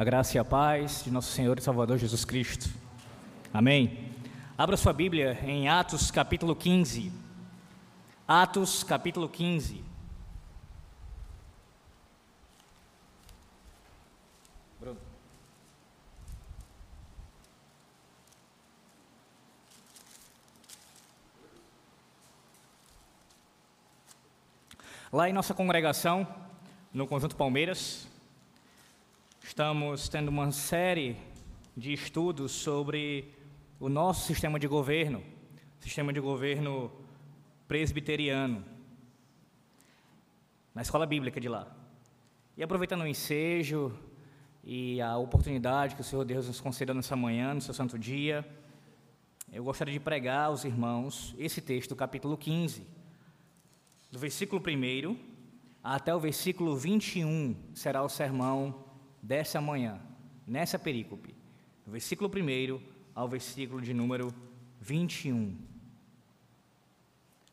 A graça e a paz de nosso Senhor e Salvador Jesus Cristo. Amém. Abra sua Bíblia em Atos capítulo 15. Atos capítulo 15. Bruno. Lá em nossa congregação, no Conjunto Palmeiras, estamos tendo uma série de estudos sobre o nosso sistema de governo, sistema de governo presbiteriano, na escola bíblica de lá. E aproveitando o ensejo e a oportunidade que o Senhor Deus nos concedeu nessa manhã, no seu santo dia, eu gostaria de pregar aos irmãos esse texto capítulo 15, do versículo 1 até o versículo 21, será o sermão dessa manhã, nessa perícope, do versículo 1 ao versículo de número 21.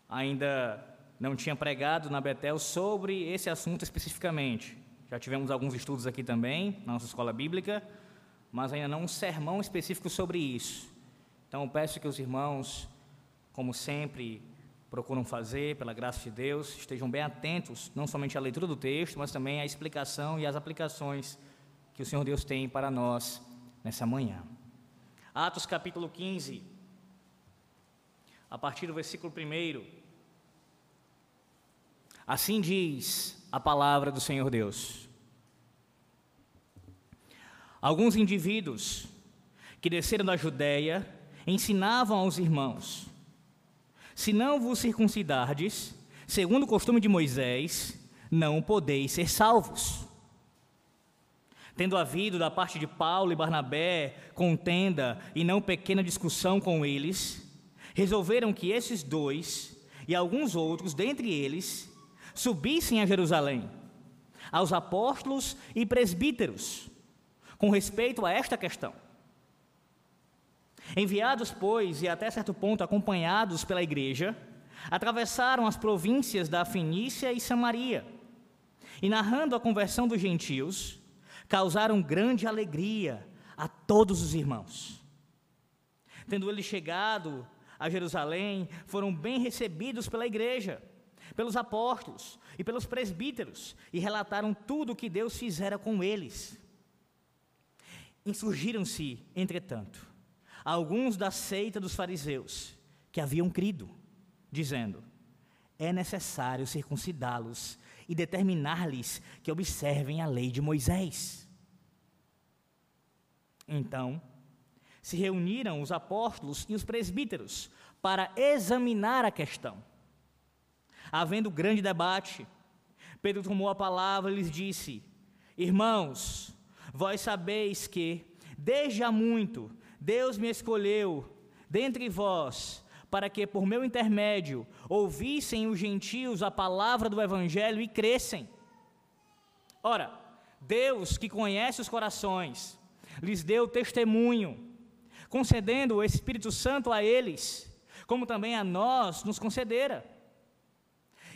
Ainda não tinha pregado na Betel sobre esse assunto especificamente. Já tivemos alguns estudos aqui também, na nossa escola bíblica, mas ainda não um sermão específico sobre isso. Então, peço que os irmãos, como sempre, procuram fazer, pela graça de Deus, estejam bem atentos, não somente à leitura do texto, mas também à explicação e às aplicações que o Senhor Deus tem para nós nessa manhã. Atos capítulo 15, a partir do versículo 1. Assim diz a palavra do Senhor Deus. Alguns indivíduos que desceram da Judéia ensinavam aos irmãos: Se não vos circuncidardes, segundo o costume de Moisés, não podeis ser salvos. Tendo havido da parte de Paulo e Barnabé contenda e não pequena discussão com eles, resolveram que esses dois e alguns outros dentre eles subissem a Jerusalém, aos apóstolos e presbíteros, com respeito a esta questão. Enviados, pois, e até certo ponto acompanhados pela igreja, atravessaram as províncias da Fenícia e Samaria, e narrando a conversão dos gentios, causaram grande alegria a todos os irmãos. Tendo eles chegado a Jerusalém, foram bem recebidos pela igreja, pelos apóstolos e pelos presbíteros, e relataram tudo o que Deus fizera com eles. Insurgiram-se, entretanto, alguns da seita dos fariseus, que haviam crido, dizendo: É necessário circuncidá-los e determinar-lhes que observem a lei de Moisés. Então, se reuniram os apóstolos e os presbíteros para examinar a questão. Havendo grande debate, Pedro tomou a palavra e lhes disse: Irmãos, vós sabeis que, desde há muito, Deus me escolheu dentre vós para que, por meu intermédio, ouvissem os gentios a palavra do Evangelho e crescem. Ora, Deus, que conhece os corações, lhes deu testemunho, concedendo o Espírito Santo a eles, como também a nós nos concedera.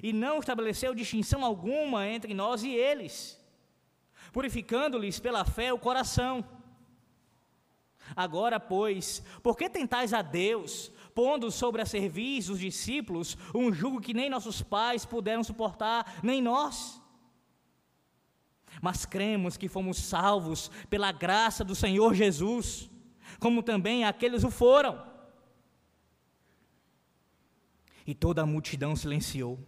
E não estabeleceu distinção alguma entre nós e eles, purificando-lhes pela fé o coração. Agora, pois, por que tentais a Deus, pondo sobre a serviço os discípulos um jugo que nem nossos pais puderam suportar, nem nós. Mas cremos que fomos salvos pela graça do Senhor Jesus, como também aqueles o foram. E toda a multidão silenciou,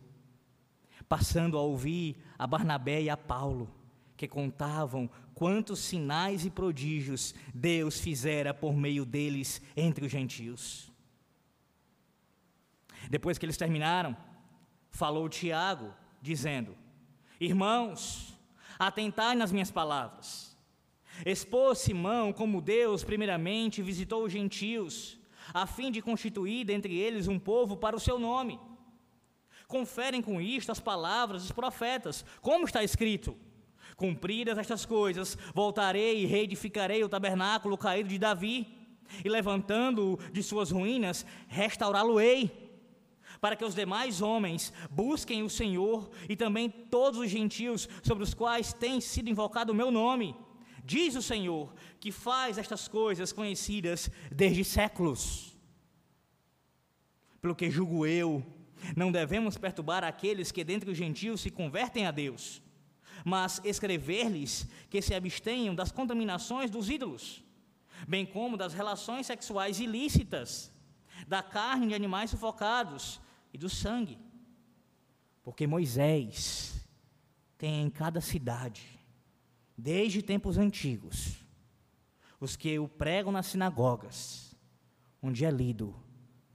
passando a ouvir a Barnabé e a Paulo, que contavam quantos sinais e prodígios Deus fizera por meio deles entre os gentios. Depois que eles terminaram, falou Tiago, dizendo: Irmãos, atentai nas minhas palavras. Expôs Simão como Deus, primeiramente, visitou os gentios, a fim de constituir dentre eles um povo para o seu nome. Conferem com isto as palavras dos profetas, como está escrito: Cumpridas estas coisas, voltarei e reedificarei o tabernáculo caído de Davi, e levantando-o de suas ruínas, restaurá-lo-ei para que os demais homens busquem o Senhor e também todos os gentios sobre os quais tem sido invocado o meu nome, Diz o Senhor que faz estas coisas conhecidas desde séculos. Pelo que julgo eu, não devemos perturbar aqueles que dentre os gentios se convertem a Deus, mas escrever-lhes que se abstenham das contaminações dos ídolos, bem como das relações sexuais ilícitas, da carne de animais sufocados e do sangue. Porque Moisés tem em cada cidade, desde tempos antigos, os que o pregam nas sinagogas, onde é lido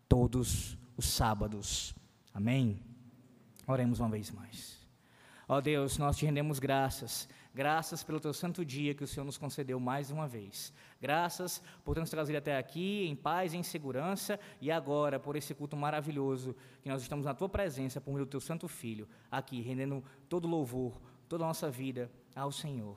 todos os sábados. Amém? Oremos uma vez mais. Ó Deus, nós te rendemos graças Graças pelo teu santo dia que o Senhor nos concedeu mais uma vez. Graças por nos trazido até aqui em paz em segurança e agora por esse culto maravilhoso que nós estamos na tua presença por meio do teu santo filho, aqui rendendo todo louvor, toda a nossa vida ao Senhor.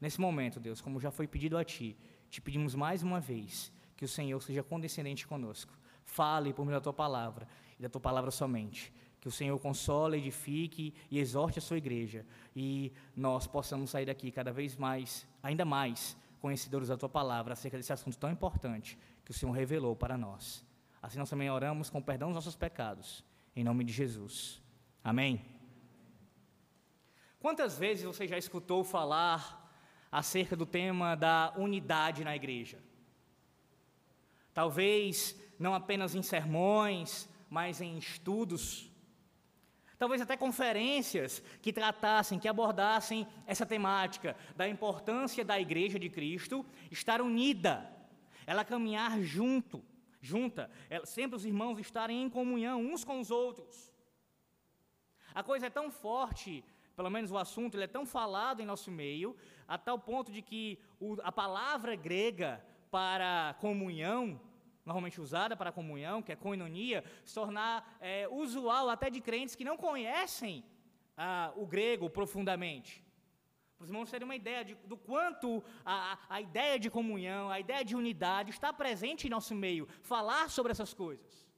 Nesse momento, Deus, como já foi pedido a ti, te pedimos mais uma vez que o Senhor seja condescendente conosco. Fale por meio da tua palavra e da tua palavra somente que o Senhor console, edifique e exorte a sua igreja e nós possamos sair daqui cada vez mais, ainda mais, conhecedores da tua palavra acerca desse assunto tão importante que o Senhor revelou para nós. Assim nós também oramos com perdão dos nossos pecados, em nome de Jesus. Amém. Quantas vezes você já escutou falar acerca do tema da unidade na igreja? Talvez não apenas em sermões, mas em estudos talvez até conferências que tratassem, que abordassem essa temática da importância da igreja de Cristo estar unida, ela caminhar junto, junta, ela, sempre os irmãos estarem em comunhão uns com os outros. A coisa é tão forte, pelo menos o assunto, ele é tão falado em nosso meio, a tal ponto de que o, a palavra grega para comunhão normalmente usada para comunhão, que é koinonia, se tornar é, usual até de crentes que não conhecem ah, o grego profundamente. Para os irmãos terem uma ideia de, do quanto a, a ideia de comunhão, a ideia de unidade está presente em nosso meio, falar sobre essas coisas.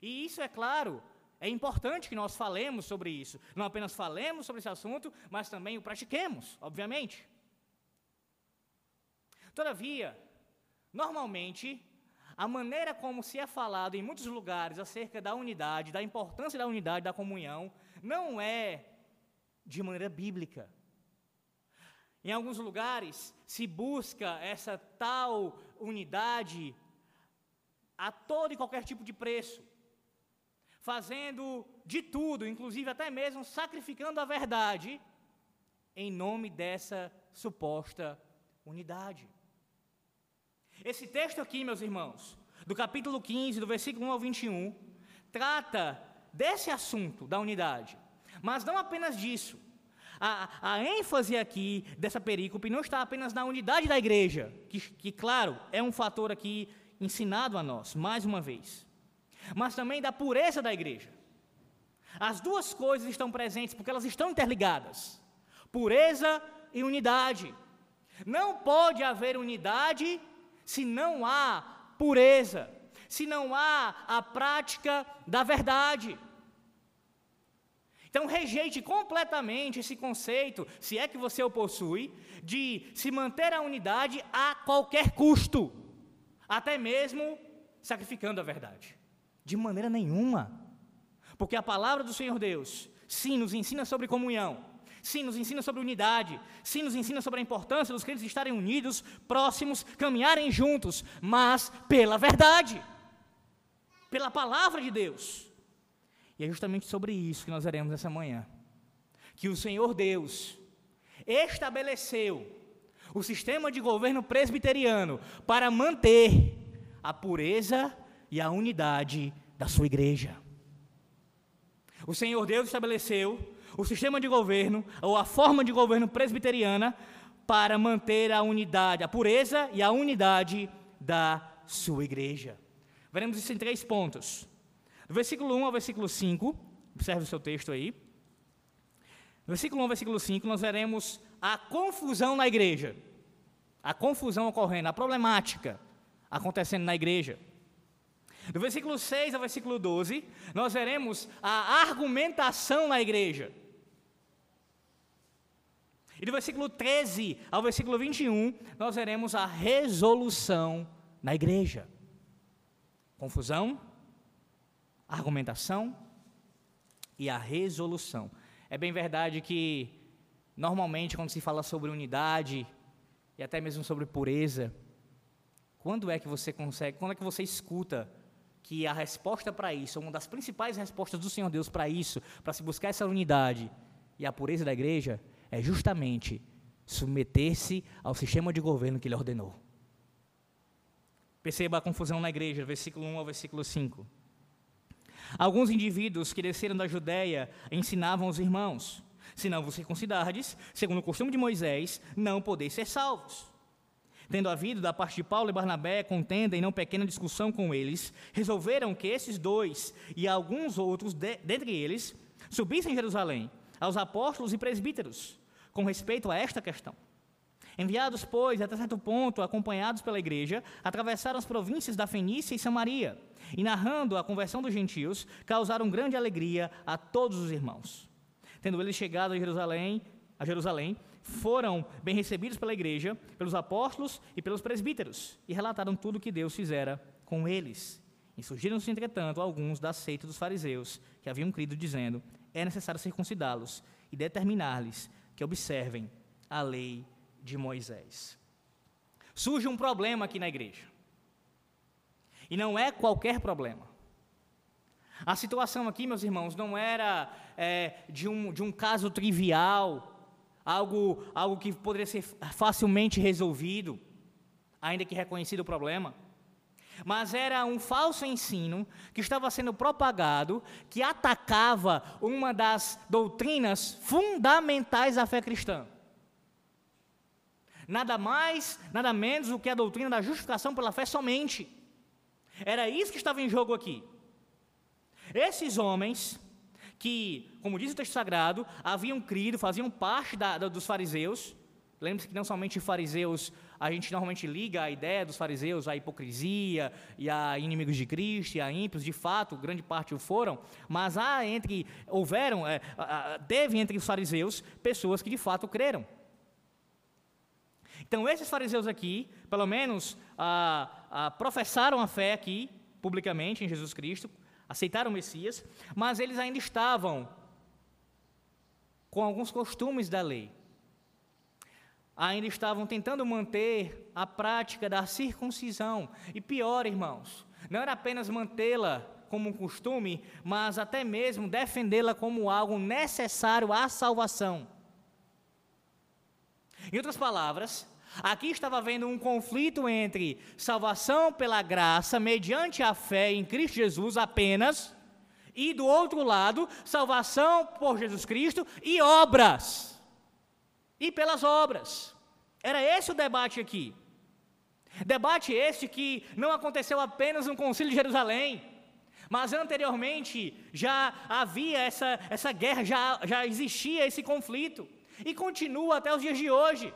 E isso, é claro, é importante que nós falemos sobre isso. Não apenas falemos sobre esse assunto, mas também o pratiquemos, obviamente. Todavia, Normalmente, a maneira como se é falado em muitos lugares acerca da unidade, da importância da unidade, da comunhão, não é de maneira bíblica. Em alguns lugares se busca essa tal unidade a todo e qualquer tipo de preço, fazendo de tudo, inclusive até mesmo sacrificando a verdade, em nome dessa suposta unidade. Esse texto aqui, meus irmãos, do capítulo 15, do versículo 1 ao 21, trata desse assunto da unidade, mas não apenas disso. A, a ênfase aqui dessa perícope não está apenas na unidade da igreja, que, que, claro, é um fator aqui ensinado a nós, mais uma vez, mas também da pureza da igreja. As duas coisas estão presentes porque elas estão interligadas: pureza e unidade. Não pode haver unidade se não há pureza, se não há a prática da verdade. Então rejeite completamente esse conceito, se é que você o possui, de se manter a unidade a qualquer custo, até mesmo sacrificando a verdade. De maneira nenhuma. Porque a palavra do Senhor Deus, sim, nos ensina sobre comunhão, Sim, nos ensina sobre unidade. Sim, nos ensina sobre a importância dos crentes estarem unidos, próximos, caminharem juntos, mas pela verdade, pela palavra de Deus. E é justamente sobre isso que nós veremos essa manhã. Que o Senhor Deus estabeleceu o sistema de governo presbiteriano para manter a pureza e a unidade da sua igreja. O Senhor Deus estabeleceu o sistema de governo, ou a forma de governo presbiteriana, para manter a unidade, a pureza e a unidade da sua igreja. Veremos isso em três pontos. Do versículo 1 ao versículo 5, observe o seu texto aí. No versículo 1 ao versículo 5, nós veremos a confusão na igreja. A confusão ocorrendo, a problemática acontecendo na igreja. Do versículo 6 ao versículo 12, nós veremos a argumentação na igreja. E do versículo 13 ao versículo 21, nós veremos a resolução na igreja. Confusão, argumentação e a resolução. É bem verdade que, normalmente, quando se fala sobre unidade e até mesmo sobre pureza, quando é que você consegue, quando é que você escuta que a resposta para isso, uma das principais respostas do Senhor Deus para isso, para se buscar essa unidade e a pureza da igreja, é justamente submeter-se ao sistema de governo que ele ordenou. Perceba a confusão na igreja, versículo 1 ao versículo 5. Alguns indivíduos que desceram da Judéia ensinavam os irmãos: se não vos circuncidardes, segundo o costume de Moisés, não podeis ser salvos. Tendo havido da parte de Paulo e Barnabé contenda e não pequena discussão com eles, resolveram que esses dois e alguns outros de, dentre eles subissem a Jerusalém aos apóstolos e presbíteros com respeito a esta questão. Enviados, pois, até certo ponto, acompanhados pela igreja, atravessaram as províncias da Fenícia e Samaria, e narrando a conversão dos gentios, causaram grande alegria a todos os irmãos. Tendo eles chegado a Jerusalém, a Jerusalém, foram bem recebidos pela igreja, pelos apóstolos e pelos presbíteros, e relataram tudo o que Deus fizera com eles. E surgiram-se, entretanto, alguns da seita dos fariseus, que haviam crido, dizendo: é necessário circuncidá-los e determinar-lhes que observem a lei de Moisés. Surge um problema aqui na igreja. E não é qualquer problema. A situação aqui, meus irmãos, não era é, de, um, de um caso trivial, algo, algo que poderia ser facilmente resolvido, ainda que reconhecido o problema mas era um falso ensino que estava sendo propagado, que atacava uma das doutrinas fundamentais da fé cristã. Nada mais, nada menos do que a doutrina da justificação pela fé somente. Era isso que estava em jogo aqui. Esses homens, que, como diz o texto sagrado, haviam crido, faziam parte da, da, dos fariseus, lembre-se que não somente fariseus a gente normalmente liga a ideia dos fariseus à hipocrisia e a inimigos de Cristo e a ímpios, de fato, grande parte o foram, mas há entre, houveram, é, teve entre os fariseus pessoas que de fato creram. Então, esses fariseus aqui, pelo menos, ah, ah, professaram a fé aqui, publicamente, em Jesus Cristo, aceitaram o Messias, mas eles ainda estavam com alguns costumes da lei ainda estavam tentando manter a prática da circuncisão. E pior, irmãos, não era apenas mantê-la como um costume, mas até mesmo defendê-la como algo necessário à salvação. Em outras palavras, aqui estava havendo um conflito entre salvação pela graça, mediante a fé em Cristo Jesus apenas, e do outro lado, salvação por Jesus Cristo e obras e pelas obras. Era esse o debate aqui. Debate este que não aconteceu apenas no Concílio de Jerusalém, mas anteriormente já havia essa, essa guerra, já, já existia esse conflito, e continua até os dias de hoje.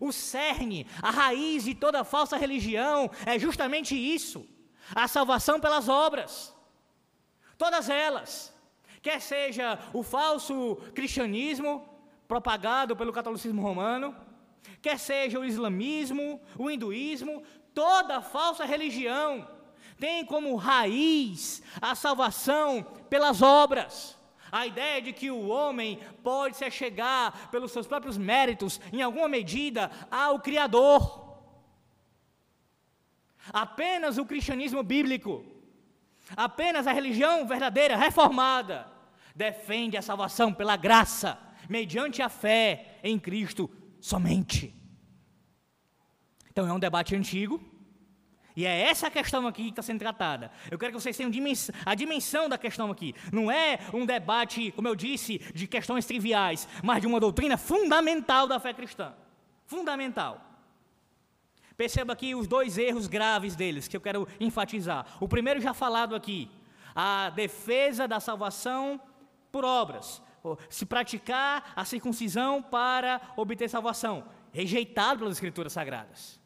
O cerne, a raiz de toda falsa religião é justamente isso: a salvação pelas obras. Todas elas, quer seja o falso cristianismo, propagado pelo catolicismo romano, quer seja o islamismo, o hinduísmo, toda falsa religião tem como raiz a salvação pelas obras. A ideia de que o homem pode se chegar pelos seus próprios méritos, em alguma medida, ao Criador. Apenas o cristianismo bíblico, apenas a religião verdadeira, reformada, defende a salvação pela graça mediante a fé em Cristo somente. Então é um debate antigo, e é essa questão aqui que está sendo tratada. Eu quero que vocês tenham a dimensão da questão aqui. Não é um debate, como eu disse, de questões triviais, mas de uma doutrina fundamental da fé cristã. Fundamental. Perceba aqui os dois erros graves deles que eu quero enfatizar. O primeiro já falado aqui, a defesa da salvação por obras se praticar a circuncisão para obter salvação. Rejeitado pelas Escrituras Sagradas.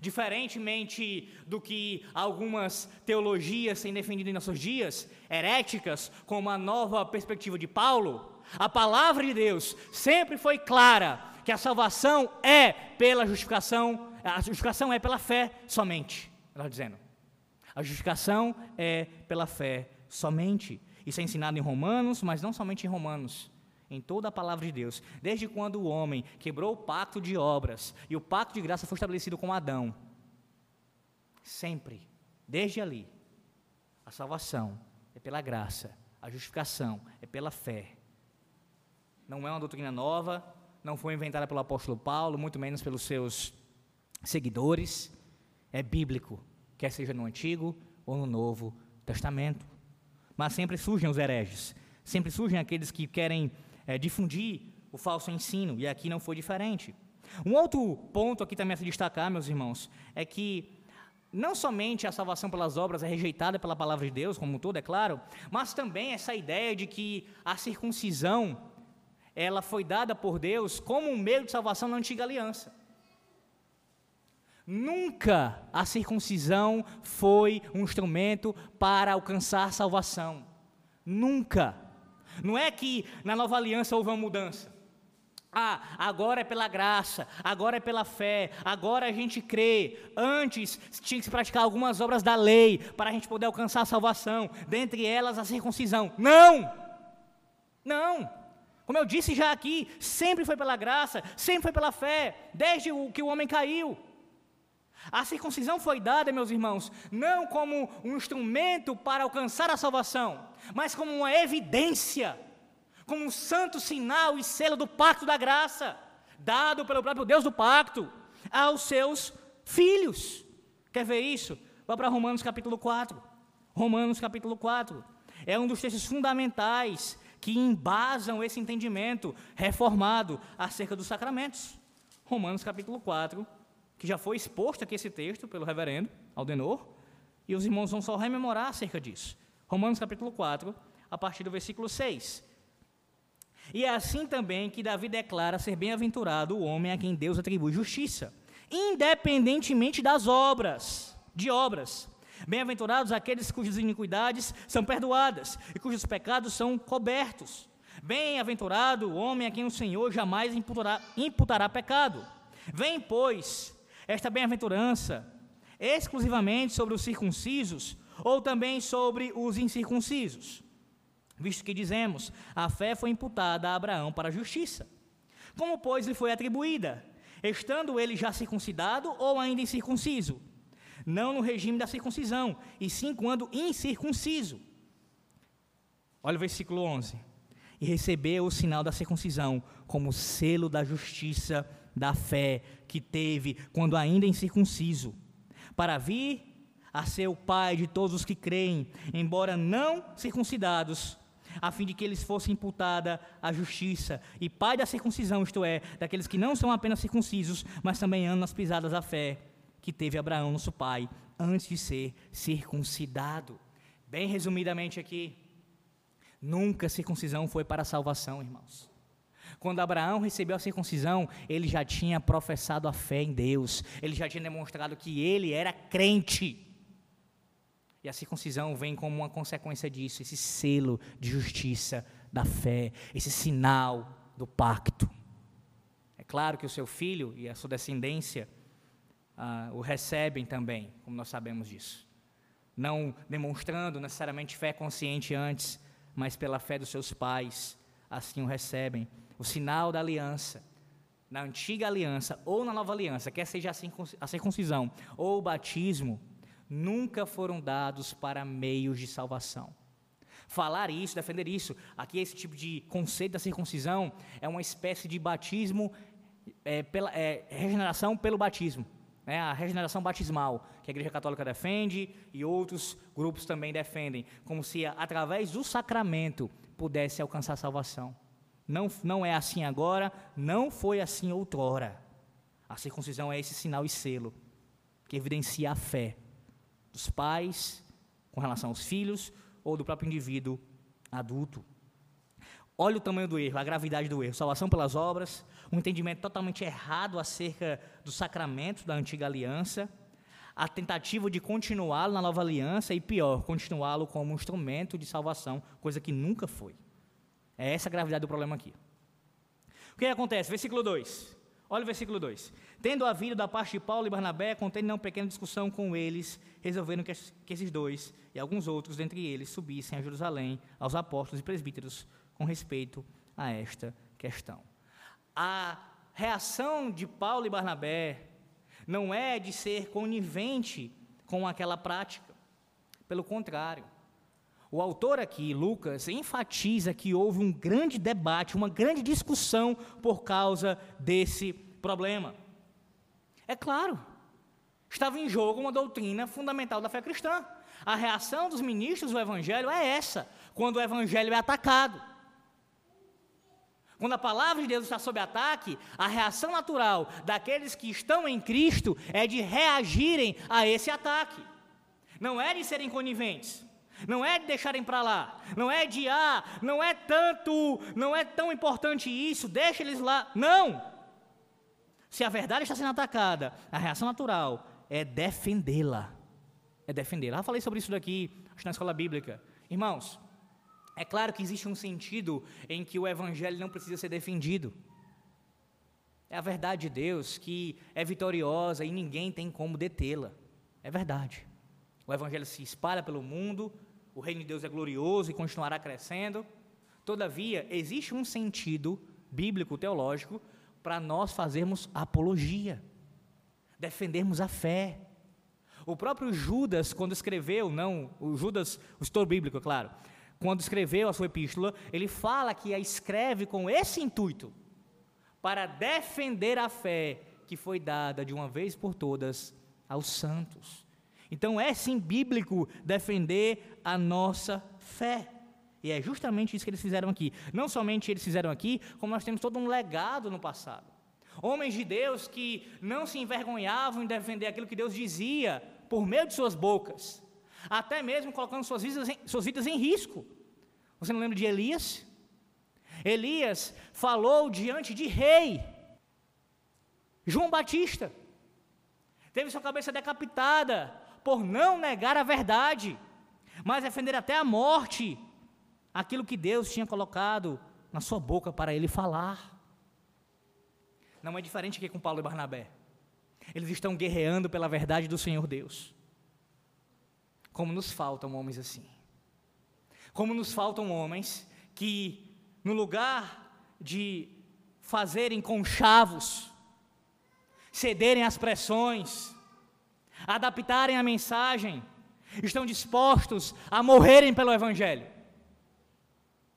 Diferentemente do que algumas teologias têm defendido em nossos dias, heréticas, como a nova perspectiva de Paulo, A palavra de Deus sempre foi clara que a salvação é pela justificação, a justificação é pela fé somente. Ela dizendo. A justificação é pela fé somente. Isso é ensinado em Romanos, mas não somente em Romanos, em toda a palavra de Deus. Desde quando o homem quebrou o pacto de obras e o pacto de graça foi estabelecido com Adão. Sempre, desde ali, a salvação é pela graça, a justificação é pela fé. Não é uma doutrina nova, não foi inventada pelo apóstolo Paulo, muito menos pelos seus seguidores. É bíblico, quer seja no Antigo ou no Novo Testamento. Mas sempre surgem os hereges, sempre surgem aqueles que querem é, difundir o falso ensino, e aqui não foi diferente. Um outro ponto aqui também a se destacar, meus irmãos, é que não somente a salvação pelas obras é rejeitada pela palavra de Deus, como um todo, é claro, mas também essa ideia de que a circuncisão ela foi dada por Deus como um meio de salvação na antiga aliança. Nunca a circuncisão foi um instrumento para alcançar salvação. Nunca. Não é que na nova aliança houve uma mudança. Ah, agora é pela graça, agora é pela fé, agora a gente crê. Antes tinha que se praticar algumas obras da lei para a gente poder alcançar a salvação, dentre elas a circuncisão. Não! Não! Como eu disse já aqui, sempre foi pela graça, sempre foi pela fé, desde que o homem caiu. A circuncisão foi dada, meus irmãos, não como um instrumento para alcançar a salvação, mas como uma evidência como um santo sinal e selo do pacto da graça, dado pelo próprio Deus do pacto aos seus filhos. Quer ver isso? Vá para Romanos capítulo 4. Romanos capítulo 4. É um dos textos fundamentais que embasam esse entendimento reformado acerca dos sacramentos. Romanos capítulo 4, que já foi exposto aqui esse texto pelo reverendo Aldenor, e os irmãos vão só rememorar acerca disso. Romanos capítulo 4, a partir do versículo 6. E é assim também que Davi declara ser bem-aventurado o homem a quem Deus atribui justiça, independentemente das obras, de obras. Bem-aventurados aqueles cujas iniquidades são perdoadas e cujos pecados são cobertos. Bem-aventurado o homem a quem o Senhor jamais imputará, imputará pecado. Vem, pois, esta bem-aventurança exclusivamente sobre os circuncisos ou também sobre os incircuncisos visto que dizemos, a fé foi imputada a Abraão para a justiça. Como, pois, lhe foi atribuída? Estando ele já circuncidado ou ainda incircunciso? Não no regime da circuncisão, e sim quando incircunciso. Olha o versículo 11. E recebeu o sinal da circuncisão como selo da justiça da fé que teve quando ainda incircunciso, para vir a ser o pai de todos os que creem, embora não circuncidados, a fim de que eles fossem imputada a justiça, e pai da circuncisão, isto é, daqueles que não são apenas circuncisos, mas também andam nas pisadas da fé que teve Abraão, nosso pai, antes de ser circuncidado. Bem resumidamente aqui, nunca circuncisão foi para salvação, irmãos. Quando Abraão recebeu a circuncisão, ele já tinha professado a fé em Deus, ele já tinha demonstrado que ele era crente. E a circuncisão vem como uma consequência disso, esse selo de justiça da fé, esse sinal do pacto. É claro que o seu filho e a sua descendência ah, o recebem também, como nós sabemos disso. Não demonstrando necessariamente fé consciente antes, mas pela fé dos seus pais, assim o recebem. O sinal da aliança, na antiga aliança ou na nova aliança, quer seja a circuncisão ou o batismo, nunca foram dados para meios de salvação. Falar isso, defender isso, aqui esse tipo de conceito da circuncisão é uma espécie de batismo, é, pela, é, regeneração pelo batismo, né, a regeneração batismal, que a Igreja Católica defende e outros grupos também defendem, como se através do sacramento pudesse alcançar salvação. Não, não é assim agora, não foi assim outrora. A circuncisão é esse sinal e selo que evidencia a fé dos pais com relação aos filhos ou do próprio indivíduo adulto. Olha o tamanho do erro, a gravidade do erro. Salvação pelas obras, um entendimento totalmente errado acerca do sacramento da antiga aliança, a tentativa de continuá-lo na nova aliança e, pior, continuá-lo como um instrumento de salvação, coisa que nunca foi. É essa a gravidade do problema aqui. O que acontece? Versículo 2. Olha o versículo 2. Tendo havido da parte de Paulo e Barnabé, contendo uma pequena discussão com eles, resolveram que, esses dois e alguns outros dentre eles subissem a Jerusalém aos apóstolos e presbíteros com respeito a esta questão. A reação de Paulo e Barnabé não é de ser conivente com aquela prática. Pelo contrário, o autor aqui, Lucas, enfatiza que houve um grande debate, uma grande discussão por causa desse problema. É claro, estava em jogo uma doutrina fundamental da fé cristã. A reação dos ministros do Evangelho é essa, quando o Evangelho é atacado. Quando a palavra de Deus está sob ataque, a reação natural daqueles que estão em Cristo é de reagirem a esse ataque. Não é de serem coniventes, não é de deixarem para lá, não é de ah, não é tanto, não é tão importante isso, deixa eles lá. Não! Se a verdade está sendo atacada, a reação natural é defendê-la. É defendê-la. Já falei sobre isso daqui, acho na escola bíblica. Irmãos, é claro que existe um sentido em que o evangelho não precisa ser defendido. É a verdade de Deus que é vitoriosa e ninguém tem como detê-la. É verdade. O evangelho se espalha pelo mundo, o reino de Deus é glorioso e continuará crescendo. Todavia, existe um sentido bíblico, teológico, para nós fazermos apologia, defendermos a fé. O próprio Judas, quando escreveu, não, o Judas, o estudo bíblico, é claro, quando escreveu a sua epístola, ele fala que a escreve com esse intuito, para defender a fé que foi dada de uma vez por todas aos santos. Então é sim bíblico defender a nossa fé. E é justamente isso que eles fizeram aqui. Não somente eles fizeram aqui, como nós temos todo um legado no passado. Homens de Deus que não se envergonhavam em defender aquilo que Deus dizia por meio de suas bocas até mesmo colocando suas vidas, em, suas vidas em risco. Você não lembra de Elias? Elias falou diante de rei, João Batista, teve sua cabeça decapitada por não negar a verdade, mas defender até a morte aquilo que Deus tinha colocado na sua boca para ele falar. Não é diferente aqui com Paulo e Barnabé. Eles estão guerreando pela verdade do Senhor Deus. Como nos faltam homens assim. Como nos faltam homens que, no lugar de fazerem conchavos, cederem às pressões, adaptarem a mensagem, estão dispostos a morrerem pelo Evangelho.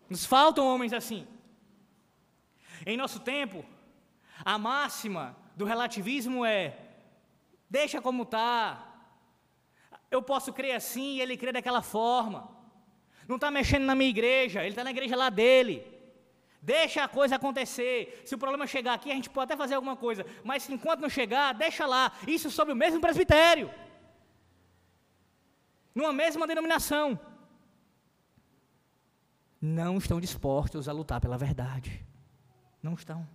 Nos faltam homens assim. Em nosso tempo, a máxima do relativismo é: deixa como está, eu posso crer assim e ele crê daquela forma. Não está mexendo na minha igreja, ele está na igreja lá dele. Deixa a coisa acontecer. Se o problema chegar aqui, a gente pode até fazer alguma coisa. Mas enquanto não chegar, deixa lá. Isso sobre o mesmo presbitério. Numa mesma denominação. Não estão dispostos a lutar pela verdade. Não estão.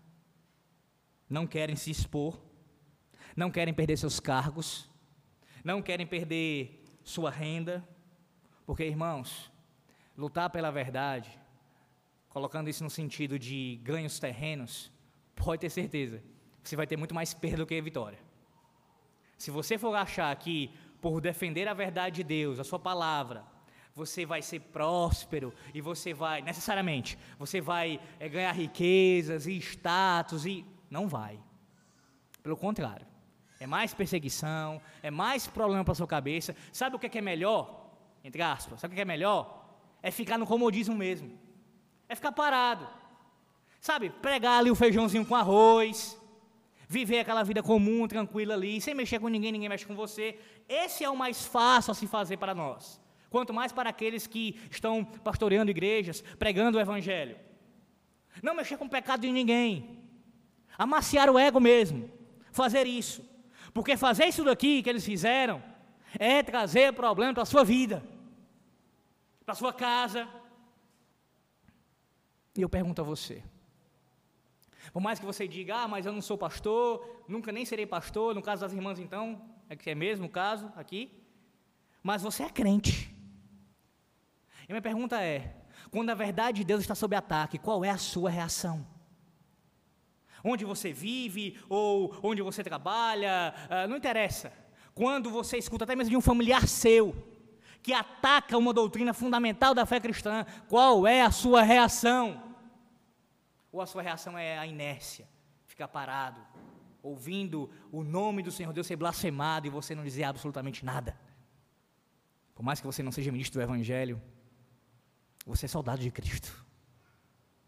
Não querem se expor. Não querem perder seus cargos não querem perder sua renda, porque, irmãos, lutar pela verdade, colocando isso no sentido de ganhos terrenos, pode ter certeza, você vai ter muito mais perda do que vitória. Se você for achar que, por defender a verdade de Deus, a sua palavra, você vai ser próspero e você vai, necessariamente, você vai é, ganhar riquezas e status e. Não vai. Pelo contrário. É mais perseguição, é mais problema para sua cabeça. Sabe o que é, que é melhor? Entre aspas, sabe o que é melhor? É ficar no comodismo mesmo. É ficar parado. Sabe, pregar ali o feijãozinho com arroz, viver aquela vida comum, tranquila ali, sem mexer com ninguém, ninguém mexe com você. Esse é o mais fácil a se fazer para nós. Quanto mais para aqueles que estão pastoreando igrejas, pregando o evangelho. Não mexer com o pecado de ninguém. Amaciar o ego mesmo. Fazer isso. Porque fazer isso daqui que eles fizeram é trazer problema para a sua vida, para a sua casa. E eu pergunto a você: por mais que você diga, ah, mas eu não sou pastor, nunca nem serei pastor, no caso das irmãs, então, é que é mesmo o caso aqui, mas você é crente. E minha pergunta é: Quando a verdade de Deus está sob ataque, qual é a sua reação? Onde você vive ou onde você trabalha, uh, não interessa. Quando você escuta até mesmo de um familiar seu que ataca uma doutrina fundamental da fé cristã, qual é a sua reação? Ou a sua reação é a inércia, ficar parado, ouvindo o nome do Senhor Deus ser blasfemado e você não dizer absolutamente nada? Por mais que você não seja ministro do Evangelho, você é soldado de Cristo.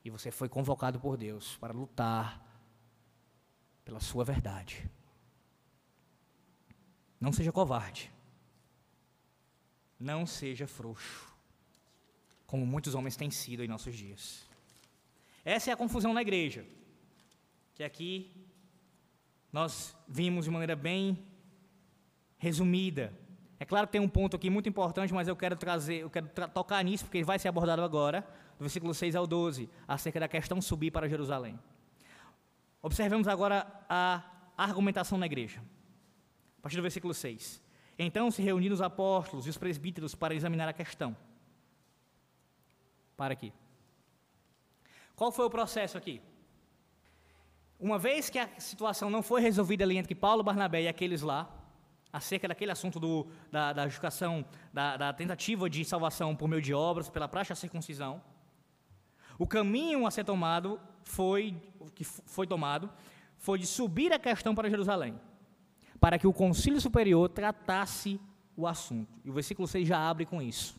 E você foi convocado por Deus para lutar pela sua verdade. Não seja covarde. Não seja frouxo. Como muitos homens têm sido em nossos dias. Essa é a confusão na igreja. Que aqui nós vimos de maneira bem resumida é claro que tem um ponto aqui muito importante, mas eu quero trazer, eu quero tocar nisso, porque vai ser abordado agora, do versículo 6 ao 12, acerca da questão subir para Jerusalém. Observemos agora a argumentação na igreja. A partir do versículo 6. Então se reuniram os apóstolos e os presbíteros para examinar a questão. Para aqui. Qual foi o processo aqui? Uma vez que a situação não foi resolvida ali entre Paulo, Barnabé e aqueles lá, acerca daquele assunto do, da, da justificação, da, da, tentativa de salvação por meio de obras, pela prática da circuncisão. O caminho a ser tomado foi, que foi tomado, foi de subir a questão para Jerusalém, para que o concílio superior tratasse o assunto. E o versículo 6 já abre com isso.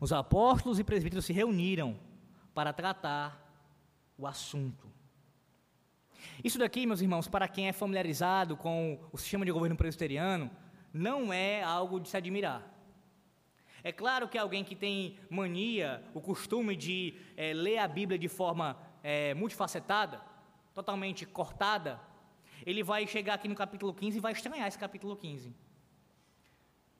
Os apóstolos e presbíteros se reuniram para tratar o assunto. Isso daqui, meus irmãos, para quem é familiarizado com o sistema de governo presbiteriano, não é algo de se admirar. É claro que alguém que tem mania, o costume de é, ler a Bíblia de forma é, multifacetada, totalmente cortada, ele vai chegar aqui no capítulo 15 e vai estranhar esse capítulo 15.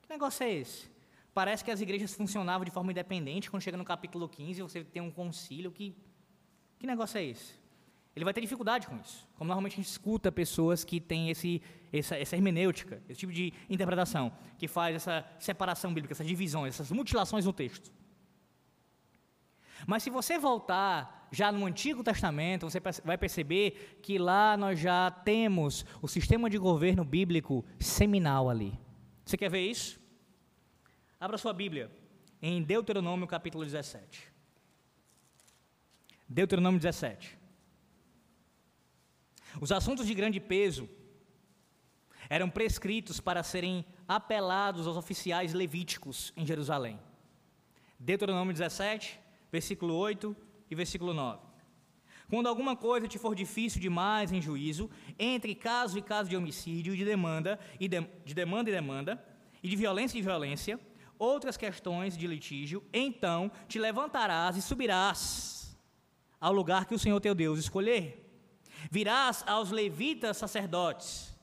Que negócio é esse? Parece que as igrejas funcionavam de forma independente, quando chega no capítulo 15 você tem um concílio, que, que negócio é esse? Ele vai ter dificuldade com isso. Como normalmente a gente escuta pessoas que têm esse, essa, essa hermenêutica, esse tipo de interpretação, que faz essa separação bíblica, essas divisões, essas mutilações no texto. Mas se você voltar já no Antigo Testamento, você vai perceber que lá nós já temos o sistema de governo bíblico seminal ali. Você quer ver isso? Abra sua Bíblia em Deuteronômio capítulo 17. Deuteronômio 17. Os assuntos de grande peso eram prescritos para serem apelados aos oficiais levíticos em Jerusalém. Deuteronômio 17, versículo 8 e versículo 9. Quando alguma coisa te for difícil demais em juízo, entre caso e caso de homicídio, de demanda e de, de demanda e demanda, e de violência e violência, outras questões de litígio, então te levantarás e subirás ao lugar que o Senhor teu Deus escolher Virás aos levitas sacerdotes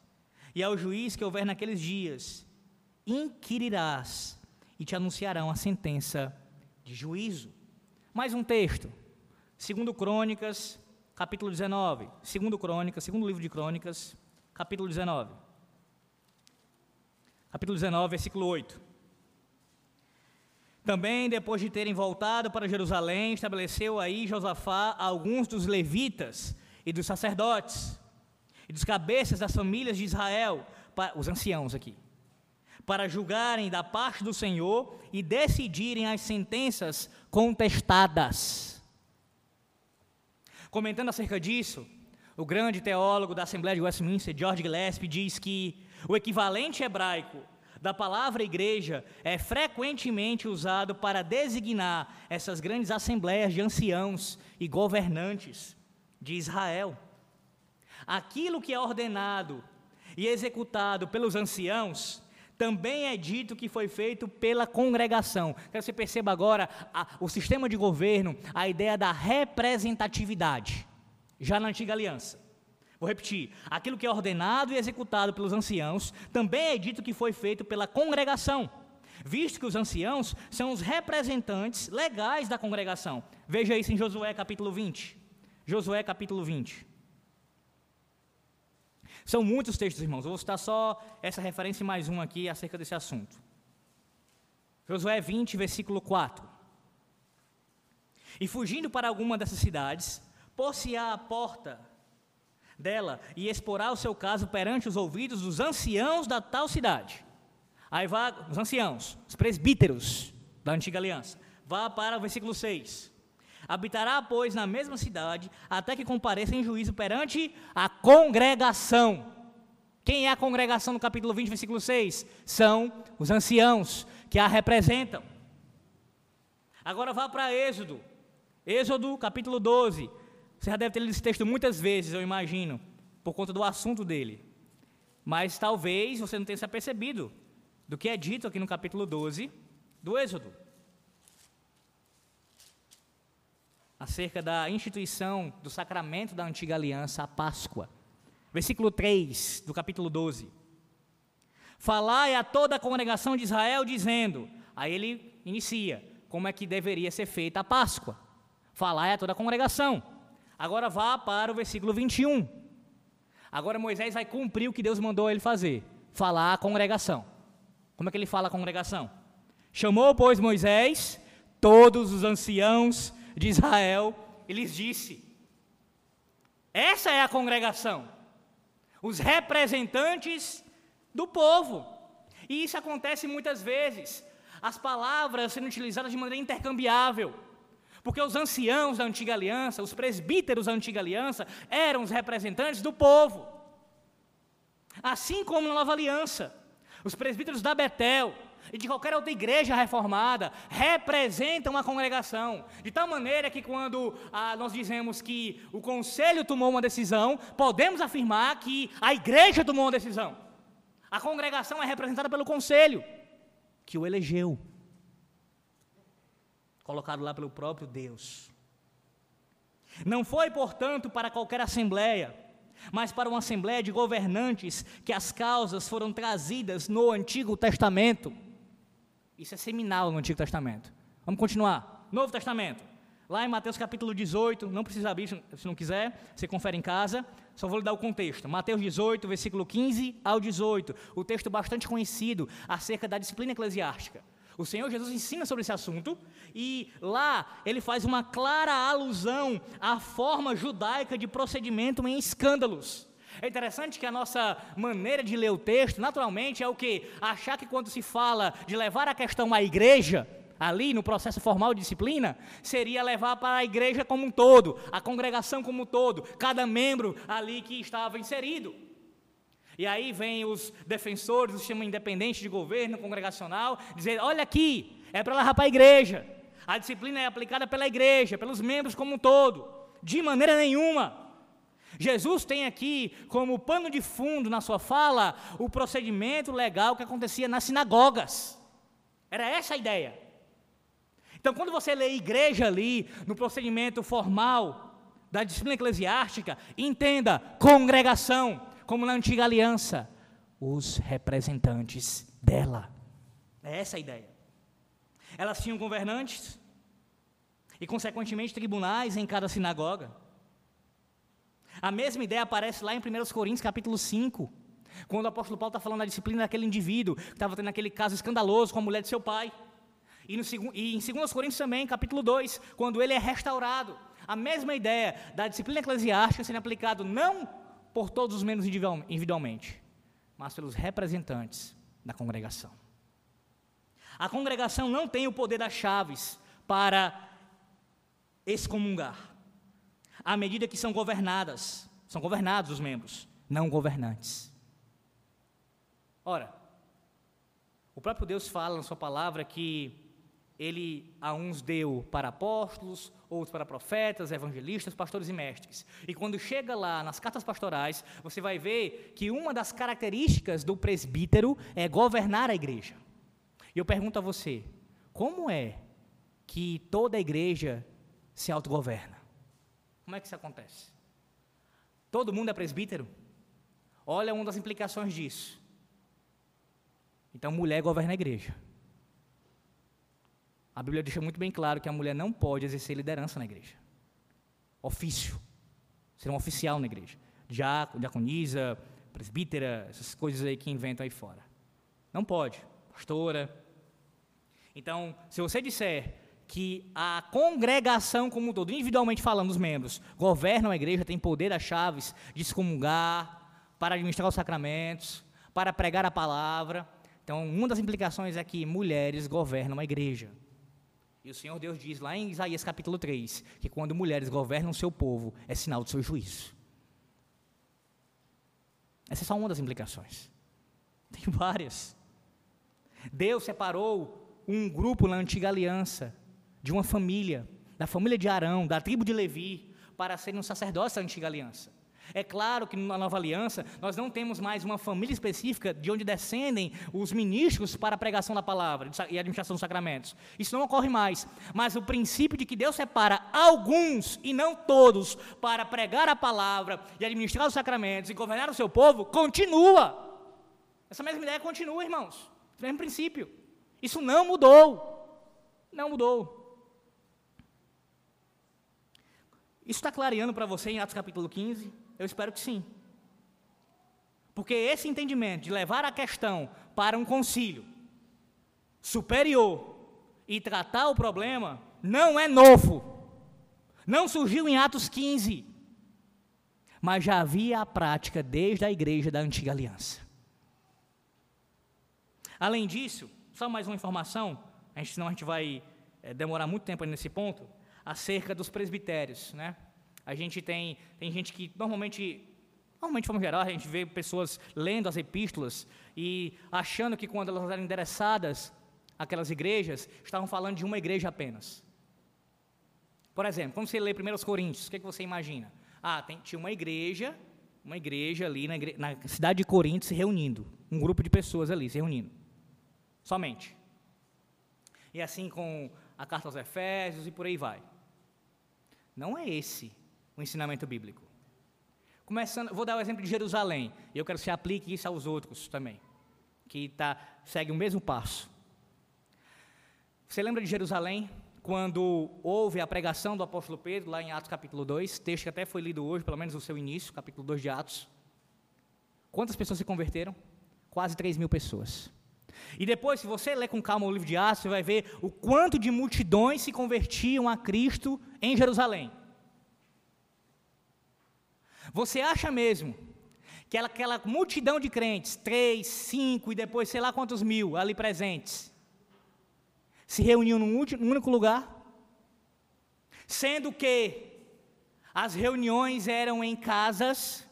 e ao juiz que houver naqueles dias, inquirirás e te anunciarão a sentença de juízo. Mais um texto, segundo Crônicas, capítulo 19, segundo Crônicas, segundo livro de Crônicas, capítulo 19. Capítulo 19, versículo 8. Também, depois de terem voltado para Jerusalém, estabeleceu aí Josafá alguns dos levitas e dos sacerdotes, e dos cabeças das famílias de Israel, para, os anciãos aqui, para julgarem da parte do Senhor e decidirem as sentenças contestadas. Comentando acerca disso, o grande teólogo da Assembleia de Westminster, George Gillespie, diz que o equivalente hebraico da palavra igreja é frequentemente usado para designar essas grandes assembleias de anciãos e governantes de Israel. Aquilo que é ordenado e executado pelos anciãos, também é dito que foi feito pela congregação. Você perceba agora a, o sistema de governo, a ideia da representatividade, já na antiga aliança. Vou repetir: aquilo que é ordenado e executado pelos anciãos, também é dito que foi feito pela congregação, visto que os anciãos são os representantes legais da congregação. Veja isso em Josué capítulo 20. Josué capítulo 20. São muitos textos, irmãos. Eu vou citar só essa referência e mais uma aqui acerca desse assunto. Josué 20, versículo 4. e fugindo para alguma dessas cidades, pôs-se à porta dela e exporá o seu caso perante os ouvidos dos anciãos da tal cidade. Aí vai os anciãos, os presbíteros da antiga aliança. Vá para o versículo 6. Habitará, pois, na mesma cidade, até que compareça em juízo perante a congregação. Quem é a congregação no capítulo 20, versículo 6? São os anciãos que a representam. Agora vá para Êxodo. Êxodo, capítulo 12. Você já deve ter lido esse texto muitas vezes, eu imagino, por conta do assunto dele. Mas talvez você não tenha se apercebido do que é dito aqui no capítulo 12 do Êxodo. Acerca da instituição do sacramento da antiga aliança, a Páscoa. Versículo 3 do capítulo 12. Falai a toda a congregação de Israel, dizendo. Aí ele inicia como é que deveria ser feita a Páscoa. Falai a toda a congregação. Agora vá para o versículo 21. Agora Moisés vai cumprir o que Deus mandou ele fazer: falar à congregação. Como é que ele fala à congregação? Chamou, pois, Moisés todos os anciãos de Israel e lhes disse: Essa é a congregação, os representantes do povo. E isso acontece muitas vezes, as palavras sendo utilizadas de maneira intercambiável. Porque os anciãos da antiga aliança, os presbíteros da antiga aliança, eram os representantes do povo. Assim como na nova aliança, os presbíteros da Betel e de qualquer outra igreja reformada representam a congregação. De tal maneira que quando ah, nós dizemos que o conselho tomou uma decisão, podemos afirmar que a igreja tomou uma decisão. A congregação é representada pelo conselho, que o elegeu colocado lá pelo próprio Deus. Não foi, portanto, para qualquer assembleia, mas para uma assembleia de governantes que as causas foram trazidas no Antigo Testamento. Isso é seminal no Antigo Testamento. Vamos continuar. Novo Testamento. Lá em Mateus capítulo 18, não precisa abrir se não quiser, você confere em casa, só vou lhe dar o contexto. Mateus 18, versículo 15 ao 18, o texto bastante conhecido acerca da disciplina eclesiástica. O Senhor Jesus ensina sobre esse assunto e lá ele faz uma clara alusão à forma judaica de procedimento em escândalos. É interessante que a nossa maneira de ler o texto, naturalmente, é o que? Achar que quando se fala de levar a questão à igreja, ali no processo formal de disciplina, seria levar para a igreja como um todo, a congregação como um todo, cada membro ali que estava inserido. E aí vem os defensores do sistema independente de governo congregacional, dizer: olha aqui, é para levar para a igreja. A disciplina é aplicada pela igreja, pelos membros como um todo. De maneira nenhuma. Jesus tem aqui como pano de fundo na sua fala o procedimento legal que acontecia nas sinagogas. Era essa a ideia. Então, quando você lê igreja ali, no procedimento formal da disciplina eclesiástica, entenda: congregação como na antiga aliança, os representantes dela. É essa a ideia. Elas tinham governantes e, consequentemente, tribunais em cada sinagoga. A mesma ideia aparece lá em 1 Coríntios capítulo 5, quando o apóstolo Paulo está falando da disciplina daquele indivíduo que estava tendo aquele caso escandaloso com a mulher de seu pai. E, no, e em 2 Coríntios também, capítulo 2, quando ele é restaurado. A mesma ideia da disciplina eclesiástica sendo aplicado não por todos os membros individualmente, mas pelos representantes da congregação. A congregação não tem o poder das chaves para excomungar, à medida que são governadas, são governados os membros, não governantes. Ora, o próprio Deus fala na sua palavra que ele a uns deu para apóstolos, outros para profetas, evangelistas, pastores e mestres. E quando chega lá nas cartas pastorais, você vai ver que uma das características do presbítero é governar a igreja. E eu pergunto a você, como é que toda a igreja se autogoverna? Como é que isso acontece? Todo mundo é presbítero? Olha uma das implicações disso. Então, mulher governa a igreja. A Bíblia deixa muito bem claro que a mulher não pode exercer liderança na igreja. Ofício. Ser um oficial na igreja. Diaco, diaconisa, presbítera, essas coisas aí que inventam aí fora. Não pode. Pastora. Então, se você disser que a congregação como um todo, individualmente falando, os membros, governam a igreja, tem poder das chaves de excomungar, para administrar os sacramentos, para pregar a palavra. Então, uma das implicações é que mulheres governam a igreja. E o Senhor Deus diz lá em Isaías capítulo 3 que quando mulheres governam o seu povo, é sinal do seu juízo. Essa é só uma das implicações. Tem várias. Deus separou um grupo na antiga aliança de uma família, da família de Arão, da tribo de Levi, para serem um sacerdócio da antiga aliança. É claro que na nova aliança nós não temos mais uma família específica de onde descendem os ministros para a pregação da palavra e administração dos sacramentos. Isso não ocorre mais. Mas o princípio de que Deus separa alguns e não todos para pregar a palavra e administrar os sacramentos e governar o seu povo continua. Essa mesma ideia continua, irmãos. O mesmo princípio. Isso não mudou. Não mudou. Isso está clareando para você em Atos capítulo 15? Eu espero que sim. Porque esse entendimento de levar a questão para um concílio superior e tratar o problema não é novo. Não surgiu em Atos 15. Mas já havia a prática desde a igreja da antiga aliança. Além disso, só mais uma informação, a gente, senão a gente vai é, demorar muito tempo nesse ponto, acerca dos presbitérios, né? A gente tem, tem gente que normalmente, normalmente, vamos geral, a gente vê pessoas lendo as epístolas e achando que quando elas eram endereçadas aquelas igrejas, estavam falando de uma igreja apenas. Por exemplo, quando você lê 1 Coríntios, o que, é que você imagina? Ah, tem, tinha uma igreja, uma igreja ali na, na cidade de Corinto se reunindo, um grupo de pessoas ali se reunindo, somente. E assim com a carta aos Efésios e por aí vai. Não é esse o ensinamento bíblico. Começando, vou dar o exemplo de Jerusalém, e eu quero que você aplique isso aos outros também, que tá, segue o mesmo passo. Você lembra de Jerusalém, quando houve a pregação do apóstolo Pedro, lá em Atos capítulo 2, texto que até foi lido hoje, pelo menos no seu início, capítulo 2 de Atos. Quantas pessoas se converteram? Quase 3 mil pessoas. E depois, se você ler com calma o livro de Atos, você vai ver o quanto de multidões se convertiam a Cristo em Jerusalém. Você acha mesmo que aquela multidão de crentes, três, cinco e depois sei lá quantos mil ali presentes, se reuniam num único lugar? Sendo que as reuniões eram em casas,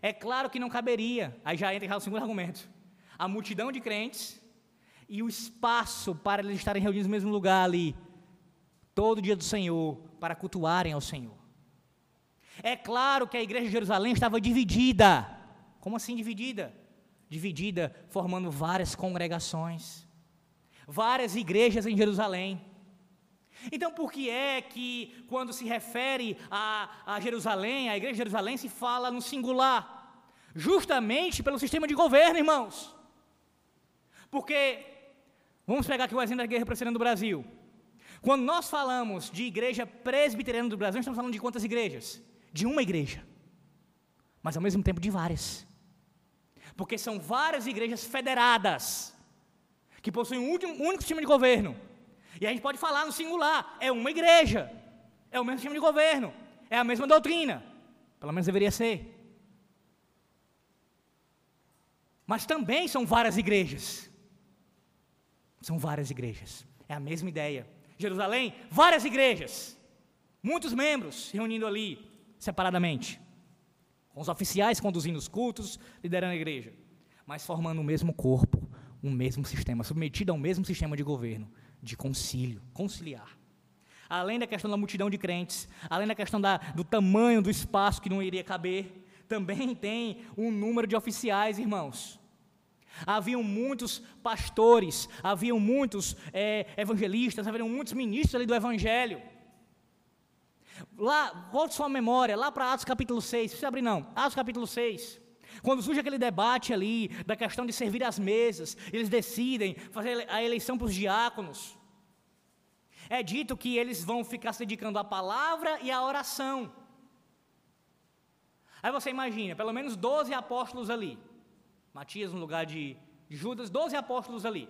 é claro que não caberia, aí já entra o segundo argumento, a multidão de crentes e o espaço para eles estarem reunidos no mesmo lugar ali, todo dia do Senhor, para cultuarem ao Senhor. É claro que a igreja de Jerusalém estava dividida. Como assim dividida? Dividida, formando várias congregações, várias igrejas em Jerusalém. Então, por que é que, quando se refere a, a Jerusalém, a igreja de Jerusalém, se fala no singular? Justamente pelo sistema de governo, irmãos. Porque, vamos pegar aqui o exemplo da igreja presbiteriana do Brasil. Quando nós falamos de igreja presbiteriana do Brasil, estamos falando de quantas igrejas? de uma igreja, mas ao mesmo tempo de várias. Porque são várias igrejas federadas, que possuem um único sistema de governo. E a gente pode falar no singular: é uma igreja, é o mesmo sistema de governo, é a mesma doutrina. Pelo menos deveria ser. Mas também são várias igrejas. São várias igrejas. É a mesma ideia. Jerusalém, várias igrejas. Muitos membros reunindo ali separadamente, com os oficiais conduzindo os cultos, liderando a igreja, mas formando o mesmo corpo, um mesmo sistema, submetido ao mesmo sistema de governo, de concílio, conciliar. Além da questão da multidão de crentes, além da questão da, do tamanho do espaço que não iria caber, também tem um número de oficiais, irmãos. Haviam muitos pastores, haviam muitos é, evangelistas, haviam muitos ministros ali do evangelho. Lá, volte sua memória, lá para Atos capítulo 6, não precisa abrir não, Atos capítulo 6. Quando surge aquele debate ali, da questão de servir as mesas, eles decidem fazer a eleição para os diáconos. É dito que eles vão ficar se dedicando à palavra e à oração. Aí você imagina, pelo menos 12 apóstolos ali. Matias no lugar de Judas, 12 apóstolos ali.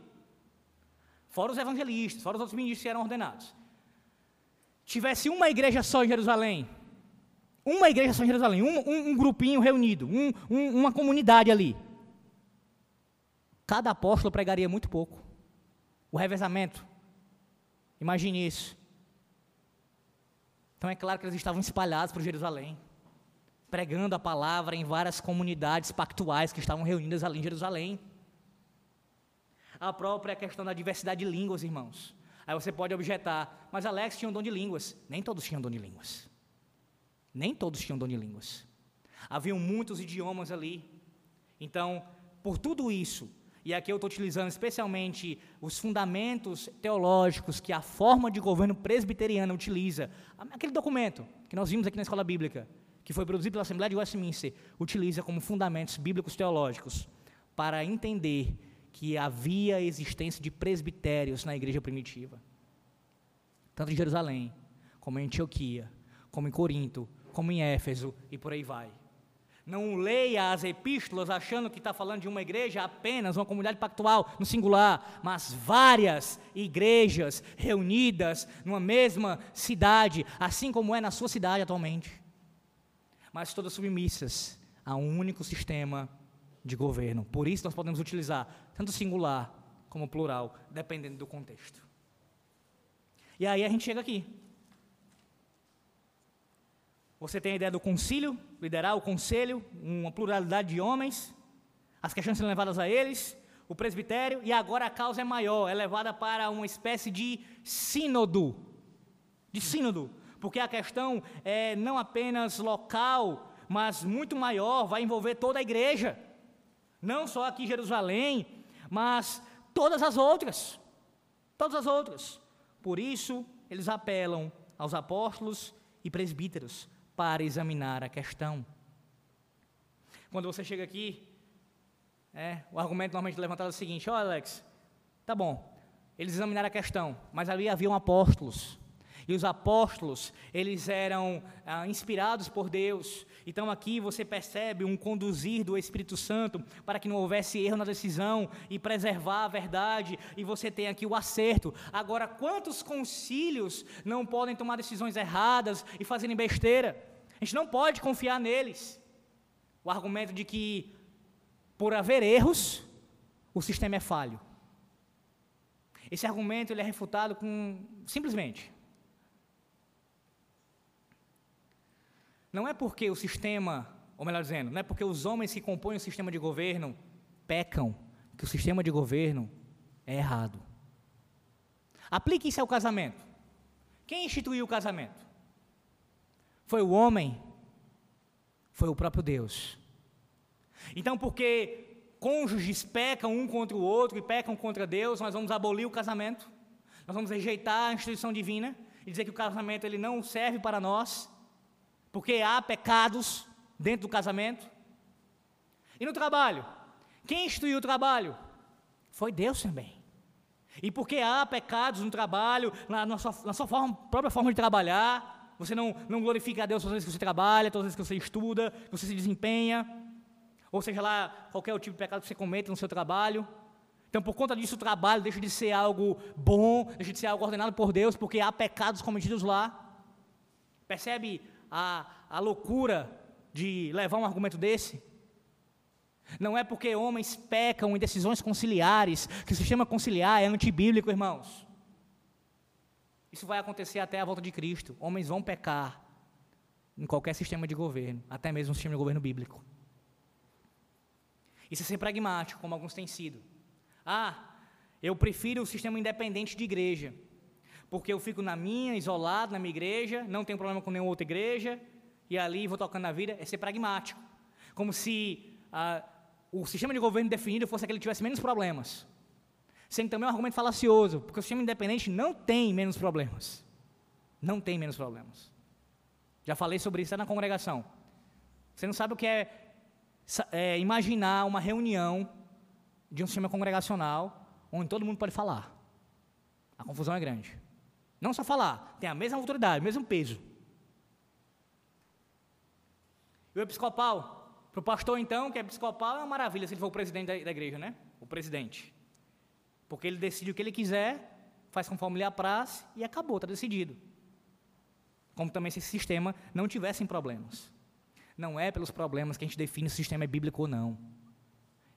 fora os evangelistas, fora os outros ministros que eram ordenados, tivesse uma igreja só em Jerusalém, uma igreja só em Jerusalém, um, um, um grupinho reunido, um, uma comunidade ali, cada apóstolo pregaria muito pouco. O revezamento, imagine isso. Então é claro que eles estavam espalhados por Jerusalém, pregando a palavra em várias comunidades pactuais que estavam reunidas ali em Jerusalém. A própria questão da diversidade de línguas, irmãos. Aí você pode objetar, mas Alex tinha um dom de línguas. Nem todos tinham dom de línguas. Nem todos tinham dom de línguas. Haviam muitos idiomas ali. Então, por tudo isso, e aqui eu estou utilizando especialmente os fundamentos teológicos que a forma de governo presbiteriana utiliza. Aquele documento que nós vimos aqui na escola bíblica, que foi produzido pela Assembleia de Westminster, utiliza como fundamentos bíblicos teológicos para entender que havia existência de presbitérios na igreja primitiva. Tanto em Jerusalém, como em Antioquia, como em Corinto, como em Éfeso e por aí vai. Não leia as epístolas achando que está falando de uma igreja apenas, uma comunidade pactual, no singular, mas várias igrejas reunidas numa mesma cidade, assim como é na sua cidade atualmente. Mas todas submissas a um único sistema de governo. Por isso nós podemos utilizar tanto singular como plural, dependendo do contexto. E aí a gente chega aqui. Você tem a ideia do concílio, liderar o conselho, uma pluralidade de homens, as questões são levadas a eles, o presbitério, e agora a causa é maior, é levada para uma espécie de sínodo. De sínodo, porque a questão é não apenas local, mas muito maior, vai envolver toda a igreja. Não só aqui em Jerusalém, mas todas as outras. Todas as outras. Por isso, eles apelam aos apóstolos e presbíteros para examinar a questão. Quando você chega aqui, é, o argumento normalmente levantado é o seguinte: ó, oh, Alex, tá bom, eles examinaram a questão, mas ali haviam apóstolos. E os apóstolos, eles eram ah, inspirados por Deus. Então aqui você percebe um conduzir do Espírito Santo para que não houvesse erro na decisão e preservar a verdade. E você tem aqui o acerto. Agora, quantos concílios não podem tomar decisões erradas e fazerem besteira? A gente não pode confiar neles. O argumento de que, por haver erros, o sistema é falho. Esse argumento ele é refutado com simplesmente Não é porque o sistema, ou melhor dizendo, não é porque os homens que compõem o sistema de governo pecam, que o sistema de governo é errado. Aplique isso ao casamento. Quem instituiu o casamento? Foi o homem? Foi o próprio Deus. Então, porque cônjuges pecam um contra o outro e pecam contra Deus, nós vamos abolir o casamento? Nós vamos rejeitar a instituição divina e dizer que o casamento ele não serve para nós? Porque há pecados dentro do casamento. E no trabalho? Quem instituiu o trabalho? Foi Deus também. E porque há pecados no trabalho, na, na, sua, na sua forma, própria forma de trabalhar, você não, não glorifica a Deus todas as vezes que você trabalha, todas as vezes que você estuda, que você se desempenha, ou seja lá, qualquer tipo de pecado que você cometa no seu trabalho. Então, por conta disso, o trabalho deixa de ser algo bom, deixa de ser algo ordenado por Deus, porque há pecados cometidos lá. Percebe a, a loucura de levar um argumento desse? Não é porque homens pecam em decisões conciliares que o sistema conciliar é antibíblico, irmãos. Isso vai acontecer até a volta de Cristo. Homens vão pecar em qualquer sistema de governo, até mesmo no sistema de governo bíblico. Isso é ser pragmático, como alguns têm sido. Ah, eu prefiro o sistema independente de igreja porque eu fico na minha, isolado, na minha igreja, não tenho problema com nenhuma outra igreja, e ali vou tocando na vida, é ser pragmático. Como se ah, o sistema de governo definido fosse aquele que tivesse menos problemas. Sendo também um argumento falacioso, porque o sistema independente não tem menos problemas. Não tem menos problemas. Já falei sobre isso na congregação. Você não sabe o que é, é imaginar uma reunião de um sistema congregacional onde todo mundo pode falar. A confusão é grande. Não só falar, tem a mesma autoridade, o mesmo peso. E o episcopal, para o pastor então, que é episcopal, é uma maravilha se ele for o presidente da, da igreja, né? O presidente. Porque ele decide o que ele quiser, faz conforme lhe apraz e acabou, está decidido. Como também se esse sistema não tivesse problemas. Não é pelos problemas que a gente define se o sistema é bíblico ou não.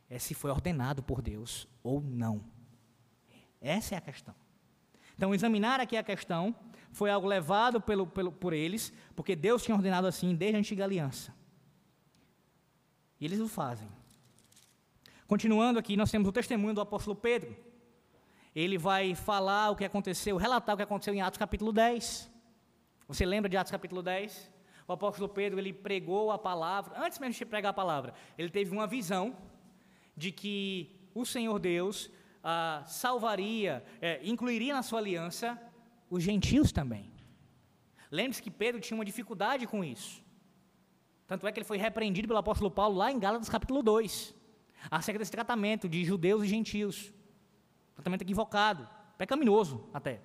É se foi ordenado por Deus ou não. Essa é a questão. Então, examinar aqui a questão foi algo levado pelo, pelo, por eles, porque Deus tinha ordenado assim desde a antiga aliança. E eles o fazem. Continuando aqui, nós temos o testemunho do apóstolo Pedro. Ele vai falar o que aconteceu, relatar o que aconteceu em Atos capítulo 10. Você lembra de Atos capítulo 10? O apóstolo Pedro, ele pregou a palavra, antes mesmo de pregar a palavra, ele teve uma visão de que o Senhor Deus ah, salvaria, é, incluiria na sua aliança os gentios também. Lembre-se que Pedro tinha uma dificuldade com isso. Tanto é que ele foi repreendido pelo apóstolo Paulo lá em Gálatas capítulo 2, acerca desse tratamento de judeus e gentios. Tratamento equivocado, pecaminoso até.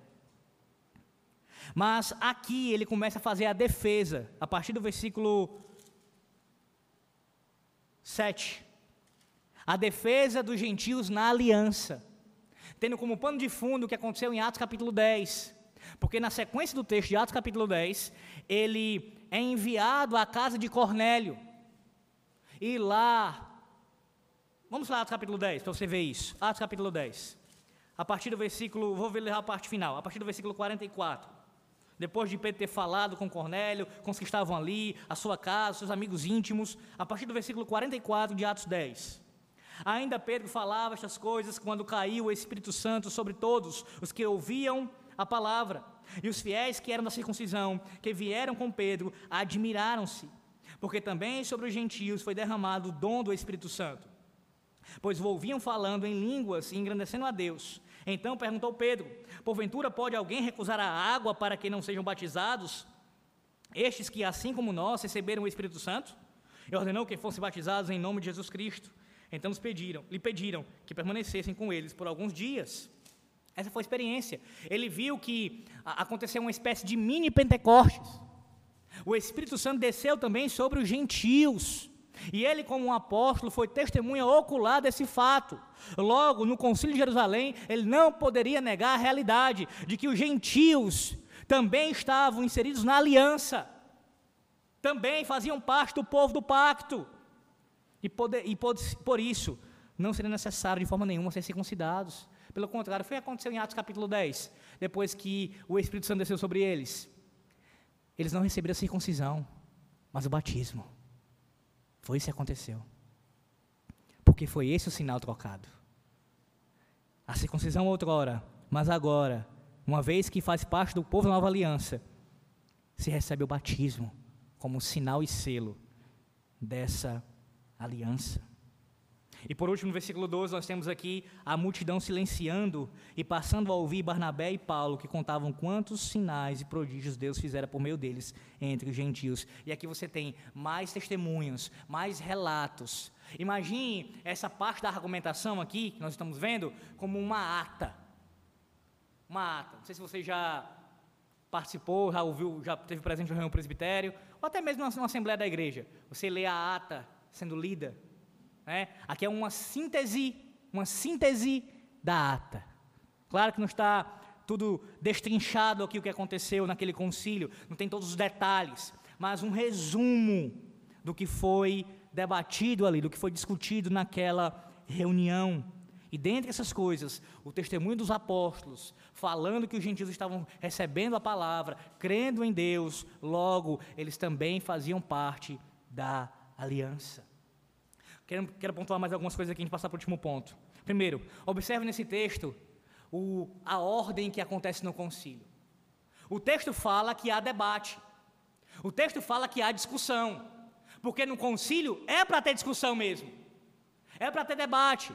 Mas aqui ele começa a fazer a defesa, a partir do versículo 7. A defesa dos gentios na aliança, tendo como pano de fundo o que aconteceu em Atos capítulo 10. Porque na sequência do texto de Atos capítulo 10, ele é enviado à casa de Cornélio. E lá, vamos lá, Atos capítulo 10, para você ver isso. Atos capítulo 10. A partir do versículo, vou ler a parte final, a partir do versículo 44. Depois de Pedro ter falado com Cornélio, com os que estavam ali, a sua casa, seus amigos íntimos, a partir do versículo 44 de Atos 10. Ainda Pedro falava estas coisas quando caiu o Espírito Santo sobre todos os que ouviam a palavra. E os fiéis que eram da circuncisão, que vieram com Pedro, admiraram-se, porque também sobre os gentios foi derramado o dom do Espírito Santo. Pois ouviam falando em línguas e engrandecendo a Deus. Então perguntou Pedro: Porventura pode alguém recusar a água para que não sejam batizados? Estes que, assim como nós, receberam o Espírito Santo? E ordenou que fossem batizados em nome de Jesus Cristo. Então pediram, lhe pediram que permanecessem com eles por alguns dias. Essa foi a experiência. Ele viu que aconteceu uma espécie de mini Pentecostes. O Espírito Santo desceu também sobre os gentios. E ele, como um apóstolo, foi testemunha ocular desse fato. Logo, no Concílio de Jerusalém, ele não poderia negar a realidade de que os gentios também estavam inseridos na aliança, também faziam parte do povo do pacto. E, poder, e por, por isso, não seria necessário de forma nenhuma ser circuncidados. Pelo contrário, foi o que aconteceu em Atos capítulo 10, depois que o Espírito Santo desceu sobre eles. Eles não receberam a circuncisão, mas o batismo. Foi isso que aconteceu. Porque foi esse o sinal trocado. A circuncisão outrora, mas agora, uma vez que faz parte do povo da nova aliança, se recebe o batismo como sinal e selo dessa aliança. E por último, no versículo 12, nós temos aqui a multidão silenciando e passando a ouvir Barnabé e Paulo, que contavam quantos sinais e prodígios Deus fizera por meio deles entre os gentios. E aqui você tem mais testemunhos, mais relatos. Imagine essa parte da argumentação aqui, que nós estamos vendo, como uma ata. Uma ata. Não sei se você já participou, já ouviu, já teve presente no reunião presbitério, ou até mesmo numa assembleia da igreja. Você lê a ata sendo lida né? Aqui é uma síntese, uma síntese da ata. Claro que não está tudo destrinchado aqui o que aconteceu naquele concílio, não tem todos os detalhes, mas um resumo do que foi debatido ali, do que foi discutido naquela reunião. E dentre essas coisas, o testemunho dos apóstolos, falando que os gentios estavam recebendo a palavra, crendo em Deus, logo eles também faziam parte da aliança. Quero, quero pontuar mais algumas coisas aqui antes de passar para o último ponto. Primeiro, observe nesse texto o, a ordem que acontece no concílio. O texto fala que há debate. O texto fala que há discussão. Porque no concílio é para ter discussão mesmo. É para ter debate.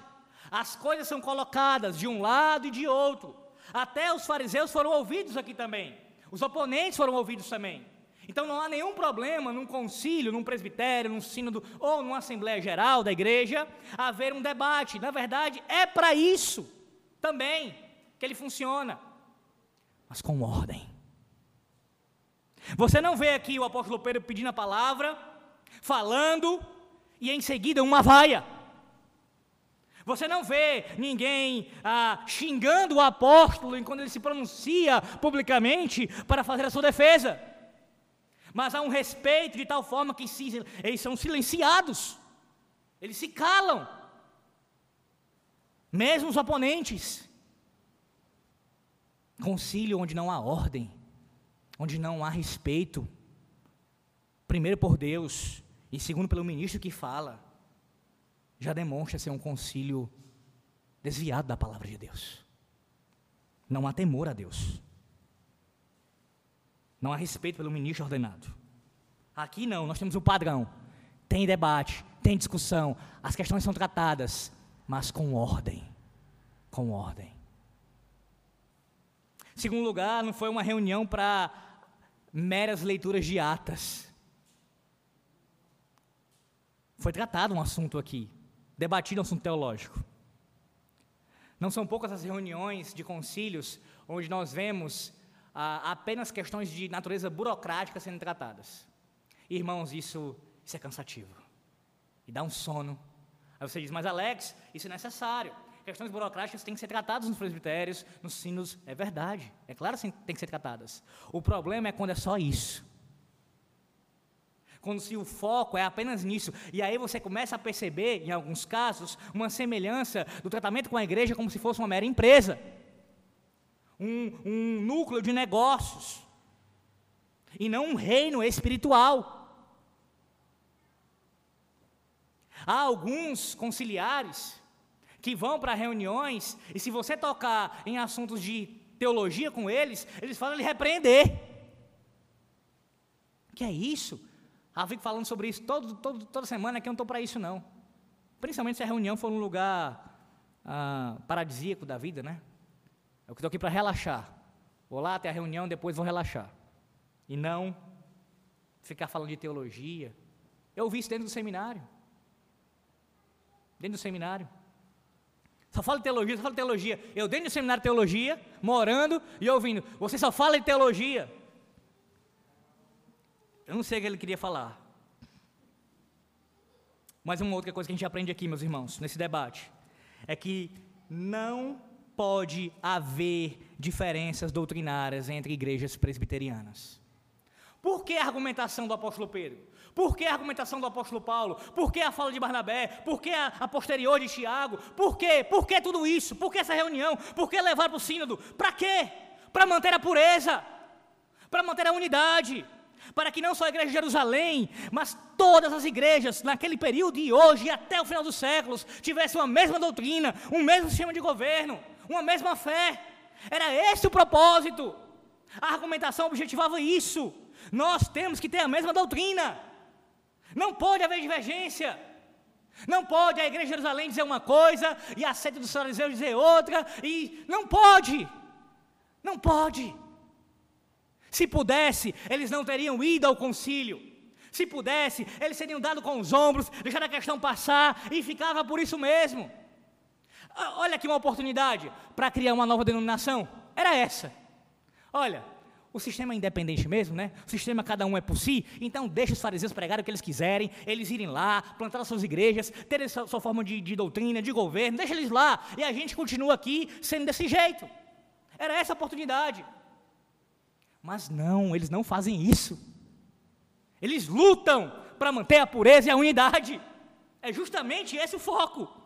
As coisas são colocadas de um lado e de outro. Até os fariseus foram ouvidos aqui também. Os oponentes foram ouvidos também. Então não há nenhum problema num concílio, num presbitério, num sínodo ou numa assembleia geral da igreja haver um debate. Na verdade, é para isso também que ele funciona, mas com ordem. Você não vê aqui o apóstolo Pedro pedindo a palavra, falando e em seguida uma vaia. Você não vê ninguém ah, xingando o apóstolo enquanto ele se pronuncia publicamente para fazer a sua defesa. Mas há um respeito de tal forma que eles são silenciados, eles se calam, mesmo os oponentes. Concílio onde não há ordem, onde não há respeito, primeiro por Deus e segundo pelo ministro que fala já demonstra ser um concílio desviado da palavra de Deus. Não há temor a Deus. Não há respeito pelo ministro ordenado. Aqui não, nós temos um padrão. Tem debate, tem discussão, as questões são tratadas, mas com ordem. Com ordem. Segundo lugar, não foi uma reunião para meras leituras de atas. Foi tratado um assunto aqui debatido um assunto teológico. Não são poucas as reuniões de concílios onde nós vemos ah, apenas questões de natureza burocrática sendo tratadas. Irmãos, isso, isso é cansativo. E dá um sono. Aí você diz, mas Alex, isso é necessário. Questões burocráticas têm que ser tratadas nos presbitérios, nos sinos. É verdade. É claro que têm que ser tratadas. O problema é quando é só isso quando se o foco é apenas nisso. E aí você começa a perceber, em alguns casos, uma semelhança do tratamento com a igreja como se fosse uma mera empresa, um, um núcleo de negócios, e não um reino espiritual. Há alguns conciliares que vão para reuniões e se você tocar em assuntos de teologia com eles, eles falam lhe repreender. Que é isso? Ah, fico falando sobre isso todo, todo, toda semana que eu não estou para isso, não. Principalmente se a reunião for um lugar ah, paradisíaco da vida, né? Eu estou aqui para relaxar. Vou lá até a reunião, depois vou relaxar. E não ficar falando de teologia. Eu ouvi isso dentro do seminário. Dentro do seminário. Só fala de teologia, só fala de teologia. Eu dentro do seminário de teologia, morando e ouvindo. Você só fala de teologia. Eu não sei o que ele queria falar. Mas uma outra coisa que a gente aprende aqui, meus irmãos, nesse debate, é que não pode haver diferenças doutrinárias entre igrejas presbiterianas. Por que a argumentação do apóstolo Pedro? Por que a argumentação do apóstolo Paulo? Por que a fala de Barnabé? Por que a, a posterior de Tiago? Por quê? Por que tudo isso? Por que essa reunião? Por que levar para o sínodo? Para quê? Para manter a pureza, para manter a unidade, para que não só a igreja de Jerusalém, mas todas as igrejas naquele período e hoje e até o final dos séculos tivessem uma mesma doutrina, um mesmo sistema de governo, uma mesma fé. Era esse o propósito. A argumentação objetivava isso. Nós temos que ter a mesma doutrina. Não pode haver divergência. Não pode a igreja de Jerusalém dizer uma coisa e a sede dos fariseus dizer outra. E não pode. Não pode. Se pudesse, eles não teriam ido ao concílio. Se pudesse, eles teriam dado com os ombros, deixado a questão passar e ficava por isso mesmo. Olha aqui uma oportunidade para criar uma nova denominação. Era essa. Olha, o sistema é independente mesmo, né? O sistema cada um é por si, então deixa os fariseus pregarem o que eles quiserem, eles irem lá, plantar as suas igrejas, terem sua, sua forma de, de doutrina, de governo, deixa eles lá, e a gente continua aqui sendo desse jeito. Era essa a oportunidade. Mas não, eles não fazem isso. Eles lutam para manter a pureza e a unidade. É justamente esse o foco.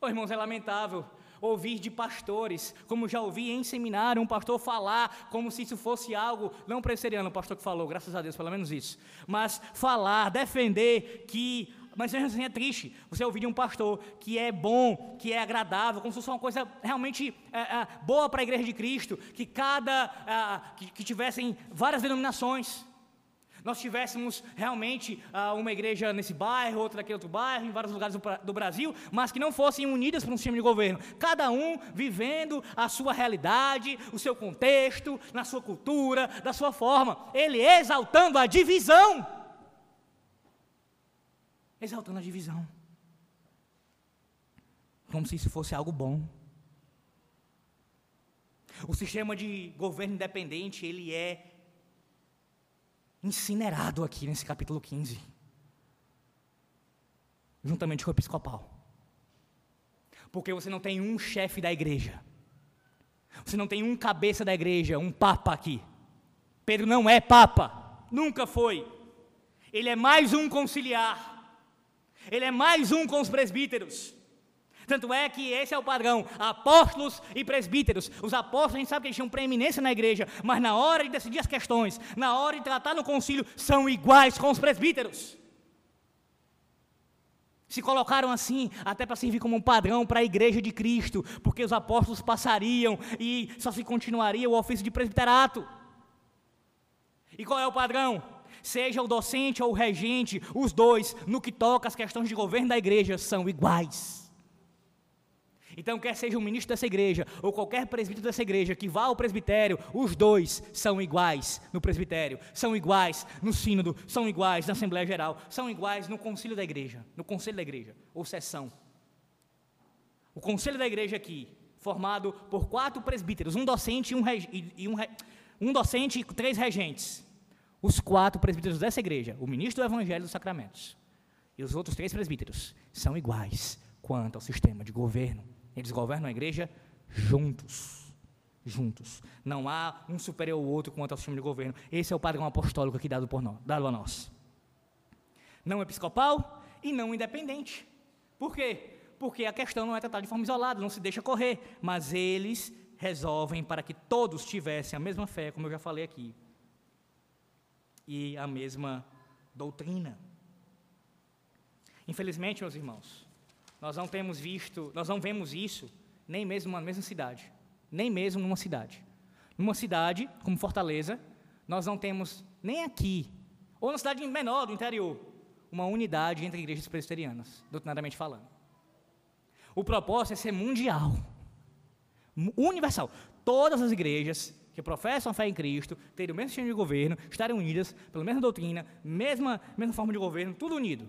Oh, irmãos, é lamentável ouvir de pastores, como já ouvi em seminário um pastor falar como se isso fosse algo, não presbiteriano, o pastor que falou, graças a Deus, pelo menos isso, mas falar, defender que mas assim é triste. Você ouvir de um pastor que é bom, que é agradável, como se fosse uma coisa realmente é, é, boa para a igreja de Cristo, que cada, é, que, que, tivessem várias denominações. Nós tivéssemos realmente ah, uma igreja nesse bairro, outra naquele outro bairro, em vários lugares do, do Brasil, mas que não fossem unidas para um sistema de governo. Cada um vivendo a sua realidade, o seu contexto, na sua cultura, da sua forma. Ele exaltando a divisão exaltando a divisão. Como se isso fosse algo bom. O sistema de governo independente, ele é incinerado aqui nesse capítulo 15. Juntamente com o episcopal. Porque você não tem um chefe da igreja. Você não tem um cabeça da igreja, um papa aqui. Pedro não é papa, nunca foi. Ele é mais um conciliar. Ele é mais um com os presbíteros. Tanto é que esse é o padrão: apóstolos e presbíteros. Os apóstolos, a gente sabe que eles tinham preeminência na igreja, mas na hora de decidir as questões, na hora de tratar no concílio, são iguais com os presbíteros. Se colocaram assim, até para servir como um padrão para a igreja de Cristo, porque os apóstolos passariam e só se continuaria o ofício de presbiterato. E qual é o padrão? Seja o docente ou o regente, os dois, no que toca às questões de governo da igreja, são iguais. Então, quer seja o ministro dessa igreja ou qualquer presbítero dessa igreja que vá ao presbitério, os dois são iguais no presbitério, são iguais no sínodo, são iguais na Assembleia Geral, são iguais no concílio da igreja, no conselho da igreja, ou sessão. O conselho da igreja aqui, formado por quatro presbíteros, um docente e um, e um, um docente e três regentes. Os quatro presbíteros dessa igreja, o ministro do Evangelho dos Sacramentos e os outros três presbíteros, são iguais quanto ao sistema de governo eles governam a igreja juntos. Juntos. Não há um superior ao outro quanto ao sistema de governo. Esse é o padrão apostólico aqui dado, por nós, dado a nós. Não episcopal e não independente. Por quê? Porque a questão não é tratada de forma isolada, não se deixa correr, mas eles resolvem para que todos tivessem a mesma fé, como eu já falei aqui, e a mesma doutrina. Infelizmente, meus irmãos, nós não temos visto, nós não vemos isso nem mesmo numa mesma cidade, nem mesmo numa cidade. Numa cidade como Fortaleza, nós não temos nem aqui, ou numa cidade menor do interior, uma unidade entre igrejas presbiterianas, doutrinariamente falando. O propósito é ser mundial, universal. Todas as igrejas que professam a fé em Cristo, terem o mesmo sistema de governo, estarem unidas pela mesma doutrina, mesma, mesma forma de governo, tudo unido.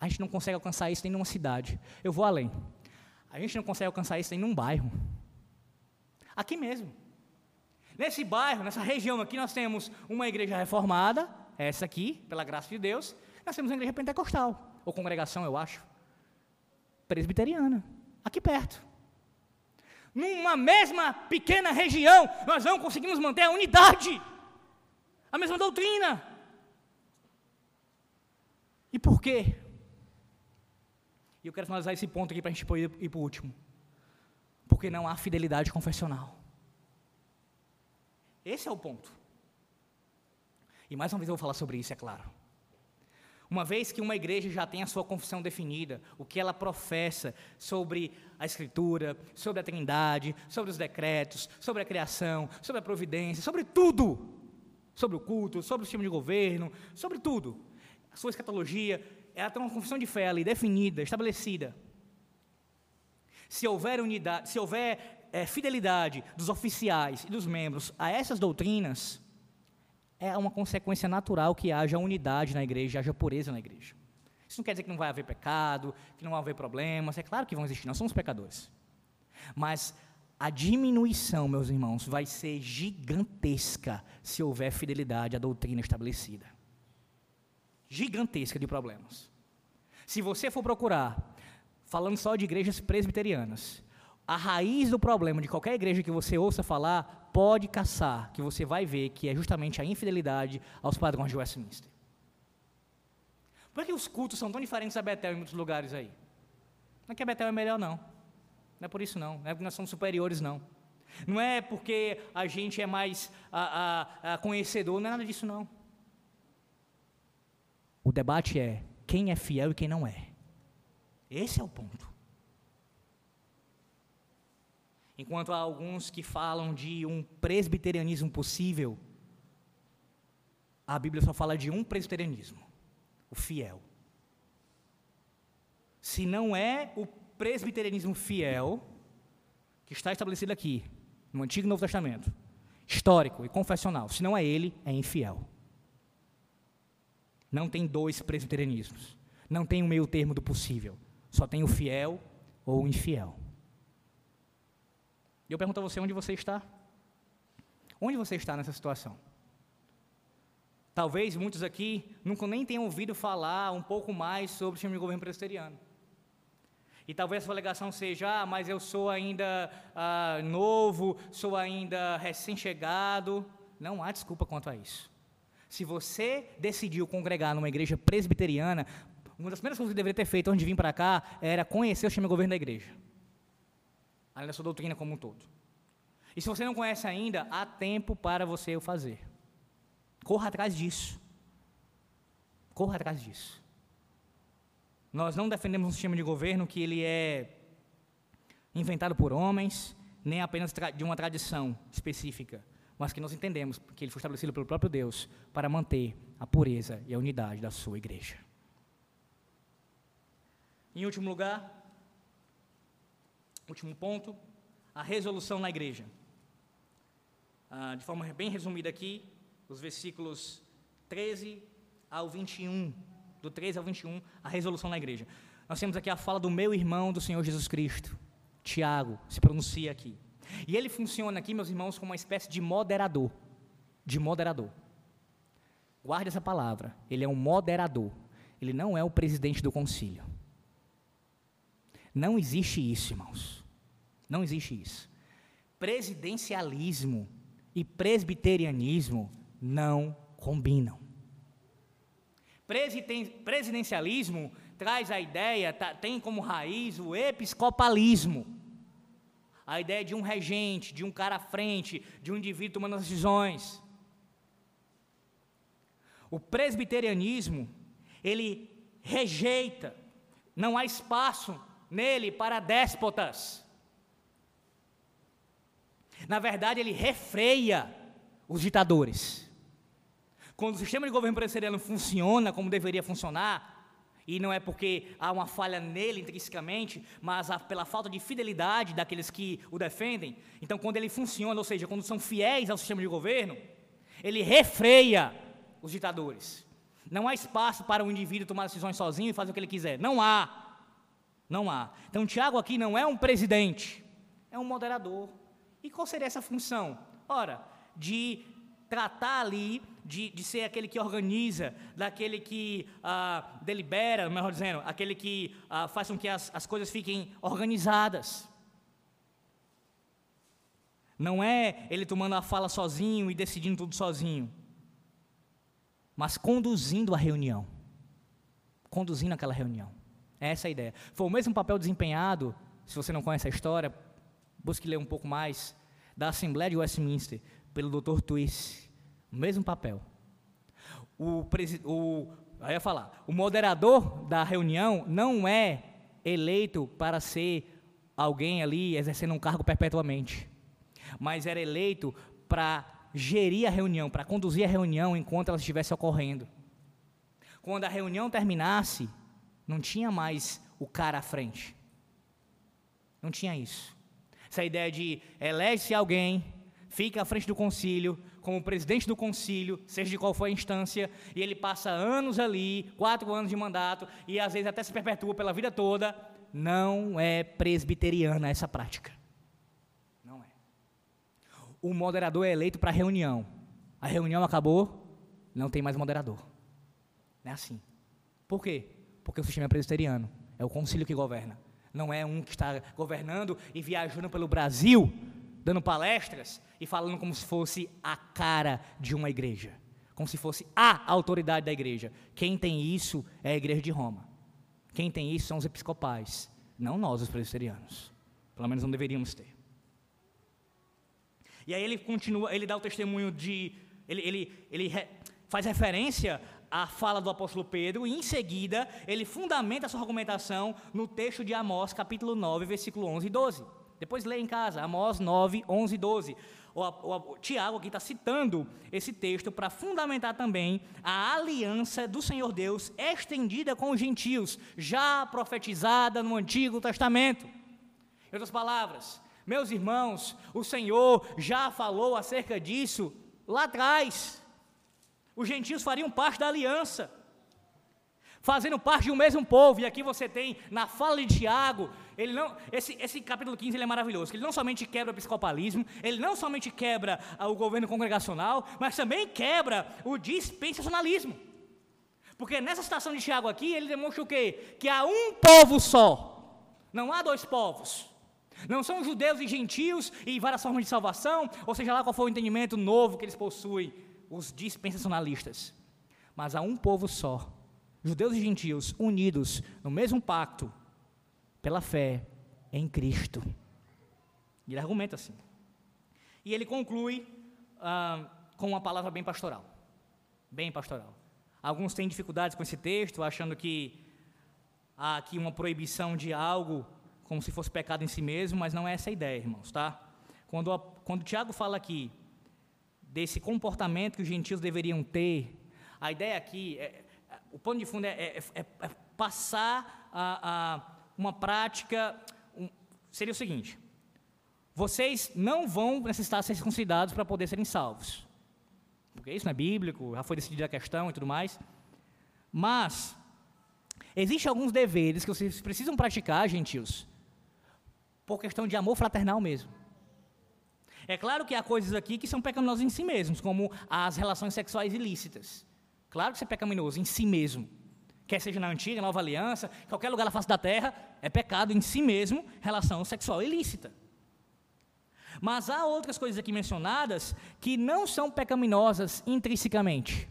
A gente não consegue alcançar isso nem numa cidade. Eu vou além. A gente não consegue alcançar isso nem num bairro. Aqui mesmo. Nesse bairro, nessa região aqui, nós temos uma igreja reformada, essa aqui, pela graça de Deus. Nós temos uma igreja pentecostal, ou congregação, eu acho, presbiteriana, aqui perto. Numa mesma pequena região, nós não conseguimos manter a unidade, a mesma doutrina. E por quê? E eu quero finalizar esse ponto aqui para a gente ir para o último. Porque não há fidelidade confessional. Esse é o ponto. E mais uma vez eu vou falar sobre isso, é claro. Uma vez que uma igreja já tem a sua confissão definida, o que ela professa sobre a Escritura, sobre a Trindade, sobre os decretos, sobre a criação, sobre a providência, sobre tudo, sobre o culto, sobre o sistema de governo, sobre tudo, a sua escatologia, ela tem uma confissão de fé ali definida, estabelecida. Se houver unidade, se houver é, fidelidade dos oficiais e dos membros a essas doutrinas, é uma consequência natural que haja unidade na igreja, haja pureza na igreja. Isso não quer dizer que não vai haver pecado, que não vai haver problemas, é claro que vão existir, nós somos pecadores. Mas a diminuição, meus irmãos, vai ser gigantesca se houver fidelidade à doutrina estabelecida gigantesca de problemas. Se você for procurar, falando só de igrejas presbiterianas, a raiz do problema de qualquer igreja que você ouça falar, pode caçar, que você vai ver que é justamente a infidelidade aos padrões de Westminster. Por que os cultos são tão diferentes da Betel em muitos lugares aí? Não é que a Betel é melhor, não. Não é por isso, não. Não é porque nós somos superiores, não. Não é porque a gente é mais a, a, a conhecedor, não é nada disso, não. O debate é quem é fiel e quem não é. Esse é o ponto. Enquanto há alguns que falam de um presbiterianismo possível, a Bíblia só fala de um presbiterianismo, o fiel. Se não é o presbiterianismo fiel, que está estabelecido aqui, no Antigo e Novo Testamento, histórico e confessional, se não é ele, é infiel. Não tem dois presbiterianismos. Não tem um meio termo do possível. Só tem o fiel ou o infiel. E eu pergunto a você onde você está. Onde você está nessa situação? Talvez muitos aqui nunca nem tenham ouvido falar um pouco mais sobre o sistema de governo presbiteriano. E talvez a sua alegação seja, ah, mas eu sou ainda ah, novo, sou ainda recém-chegado. Não há desculpa quanto a isso. Se você decidiu congregar numa igreja presbiteriana, uma das primeiras coisas que deveria ter feito antes de vir para cá era conhecer o sistema de governo da igreja. Além da sua doutrina como um todo. E se você não conhece ainda, há tempo para você o fazer. Corra atrás disso. Corra atrás disso. Nós não defendemos um sistema de governo que ele é inventado por homens, nem apenas de uma tradição específica, mas que nós entendemos que ele foi estabelecido pelo próprio Deus para manter a pureza e a unidade da sua igreja. Em último lugar, último ponto, a resolução na igreja. Ah, de forma bem resumida aqui, os versículos 13 ao 21 do 13 ao 21, a resolução na igreja. Nós temos aqui a fala do meu irmão do Senhor Jesus Cristo, Tiago, se pronuncia aqui. E ele funciona aqui, meus irmãos, como uma espécie de moderador. De moderador. Guarde essa palavra. Ele é um moderador. Ele não é o presidente do concílio. Não existe isso, irmãos. Não existe isso. Presidencialismo e presbiterianismo não combinam. Presidencialismo traz a ideia, tá, tem como raiz o episcopalismo. A ideia de um regente, de um cara à frente, de um indivíduo tomando as decisões. O presbiterianismo, ele rejeita, não há espaço nele para déspotas. Na verdade, ele refreia os ditadores. Quando o sistema de governo presbiteriano funciona como deveria funcionar, e não é porque há uma falha nele intrinsecamente, mas pela falta de fidelidade daqueles que o defendem. Então, quando ele funciona, ou seja, quando são fiéis ao sistema de governo, ele refreia os ditadores. Não há espaço para o indivíduo tomar decisões sozinho e fazer o que ele quiser. Não há. Não há. Então, Tiago aqui não é um presidente, é um moderador. E qual seria essa função? Ora, de tratar ali de, de ser aquele que organiza, daquele que ah, delibera, melhor dizendo, aquele que ah, faz com que as, as coisas fiquem organizadas. Não é ele tomando a fala sozinho e decidindo tudo sozinho, mas conduzindo a reunião. Conduzindo aquela reunião. É essa a ideia. Foi o mesmo papel desempenhado, se você não conhece a história, busque ler um pouco mais, da Assembleia de Westminster, pelo Dr. Twist, o mesmo papel. O, o, aí ia falar, o moderador da reunião não é eleito para ser alguém ali exercendo um cargo perpetuamente, mas era eleito para gerir a reunião, para conduzir a reunião enquanto ela estivesse ocorrendo. Quando a reunião terminasse, não tinha mais o cara à frente. Não tinha isso. Essa ideia de elege-se alguém, fica à frente do concílio, como presidente do concílio, seja de qual for a instância, e ele passa anos ali, quatro anos de mandato, e às vezes até se perpetua pela vida toda, não é presbiteriana essa prática. Não é. O moderador é eleito para a reunião. A reunião acabou, não tem mais moderador. Não é assim. Por quê? Porque o sistema é presbiteriano. É o concílio que governa. Não é um que está governando e viajando pelo Brasil dando palestras e falando como se fosse a cara de uma igreja, como se fosse a autoridade da igreja. Quem tem isso é a igreja de Roma. Quem tem isso são os episcopais, não nós, os presbiterianos. Pelo menos não deveríamos ter. E aí ele continua, ele dá o testemunho de. Ele, ele, ele re, faz referência à fala do apóstolo Pedro, e em seguida ele fundamenta a sua argumentação no texto de Amós, capítulo 9, versículo 11 e 12. Depois lê em casa, Amós 9, 11 e 12. O, o, o Tiago aqui está citando esse texto para fundamentar também a aliança do Senhor Deus estendida com os gentios, já profetizada no Antigo Testamento. Em outras palavras, meus irmãos, o Senhor já falou acerca disso lá atrás. Os gentios fariam parte da aliança fazendo parte de um mesmo povo. E aqui você tem, na fala de Tiago, ele não, esse, esse capítulo 15 ele é maravilhoso. Ele não somente quebra o episcopalismo, ele não somente quebra o governo congregacional, mas também quebra o dispensacionalismo. Porque nessa citação de Tiago aqui, ele demonstra o quê? Que há um povo só. Não há dois povos. Não são judeus e gentios e várias formas de salvação, ou seja lá qual for o entendimento novo que eles possuem, os dispensacionalistas. Mas há um povo só, judeus e gentios unidos no mesmo pacto, pela fé em Cristo. Ele argumenta assim. E ele conclui ah, com uma palavra bem pastoral. Bem pastoral. Alguns têm dificuldades com esse texto, achando que há aqui uma proibição de algo como se fosse pecado em si mesmo, mas não é essa a ideia, irmãos, tá? Quando, quando Tiago fala aqui desse comportamento que os gentios deveriam ter, a ideia aqui, é, o pano de fundo é, é, é, é passar a, a, uma prática, um, seria o seguinte, vocês não vão necessitar ser circuncidados para poder serem salvos, porque isso não é bíblico, já foi decidida a questão e tudo mais, mas, existem alguns deveres que vocês precisam praticar, gentios, por questão de amor fraternal mesmo. É claro que há coisas aqui que são pecaminosas em si mesmos, como as relações sexuais ilícitas. Claro que isso é pecaminoso em si mesmo. Quer seja na antiga, nova aliança, qualquer lugar da face da terra, é pecado em si mesmo relação sexual ilícita. Mas há outras coisas aqui mencionadas que não são pecaminosas intrinsecamente.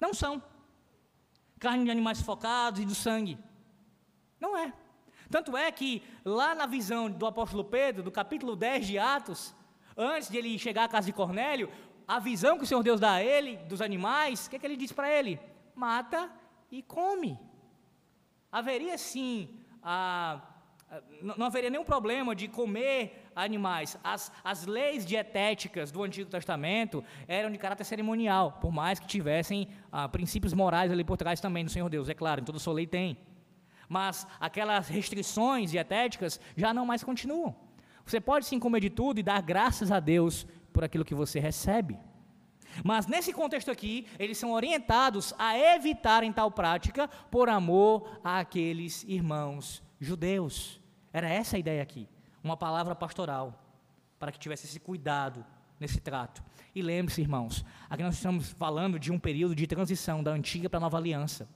Não são. Carne de animais focados e do sangue. Não é. Tanto é que, lá na visão do apóstolo Pedro, do capítulo 10 de Atos, antes de ele chegar à casa de Cornélio, a visão que o Senhor Deus dá a ele, dos animais, o que, é que ele diz para ele? Mata e come. Haveria sim, a, não haveria nenhum problema de comer animais. As, as leis dietéticas do Antigo Testamento eram de caráter cerimonial, por mais que tivessem ah, princípios morais ali por trás também do Senhor Deus, é claro, em toda sua lei tem mas aquelas restrições dietéticas já não mais continuam. Você pode sim comer de tudo e dar graças a Deus por aquilo que você recebe. Mas nesse contexto aqui, eles são orientados a evitarem tal prática por amor àqueles irmãos judeus. Era essa a ideia aqui, uma palavra pastoral, para que tivesse esse cuidado nesse trato. E lembre-se, irmãos, aqui nós estamos falando de um período de transição da antiga para a nova aliança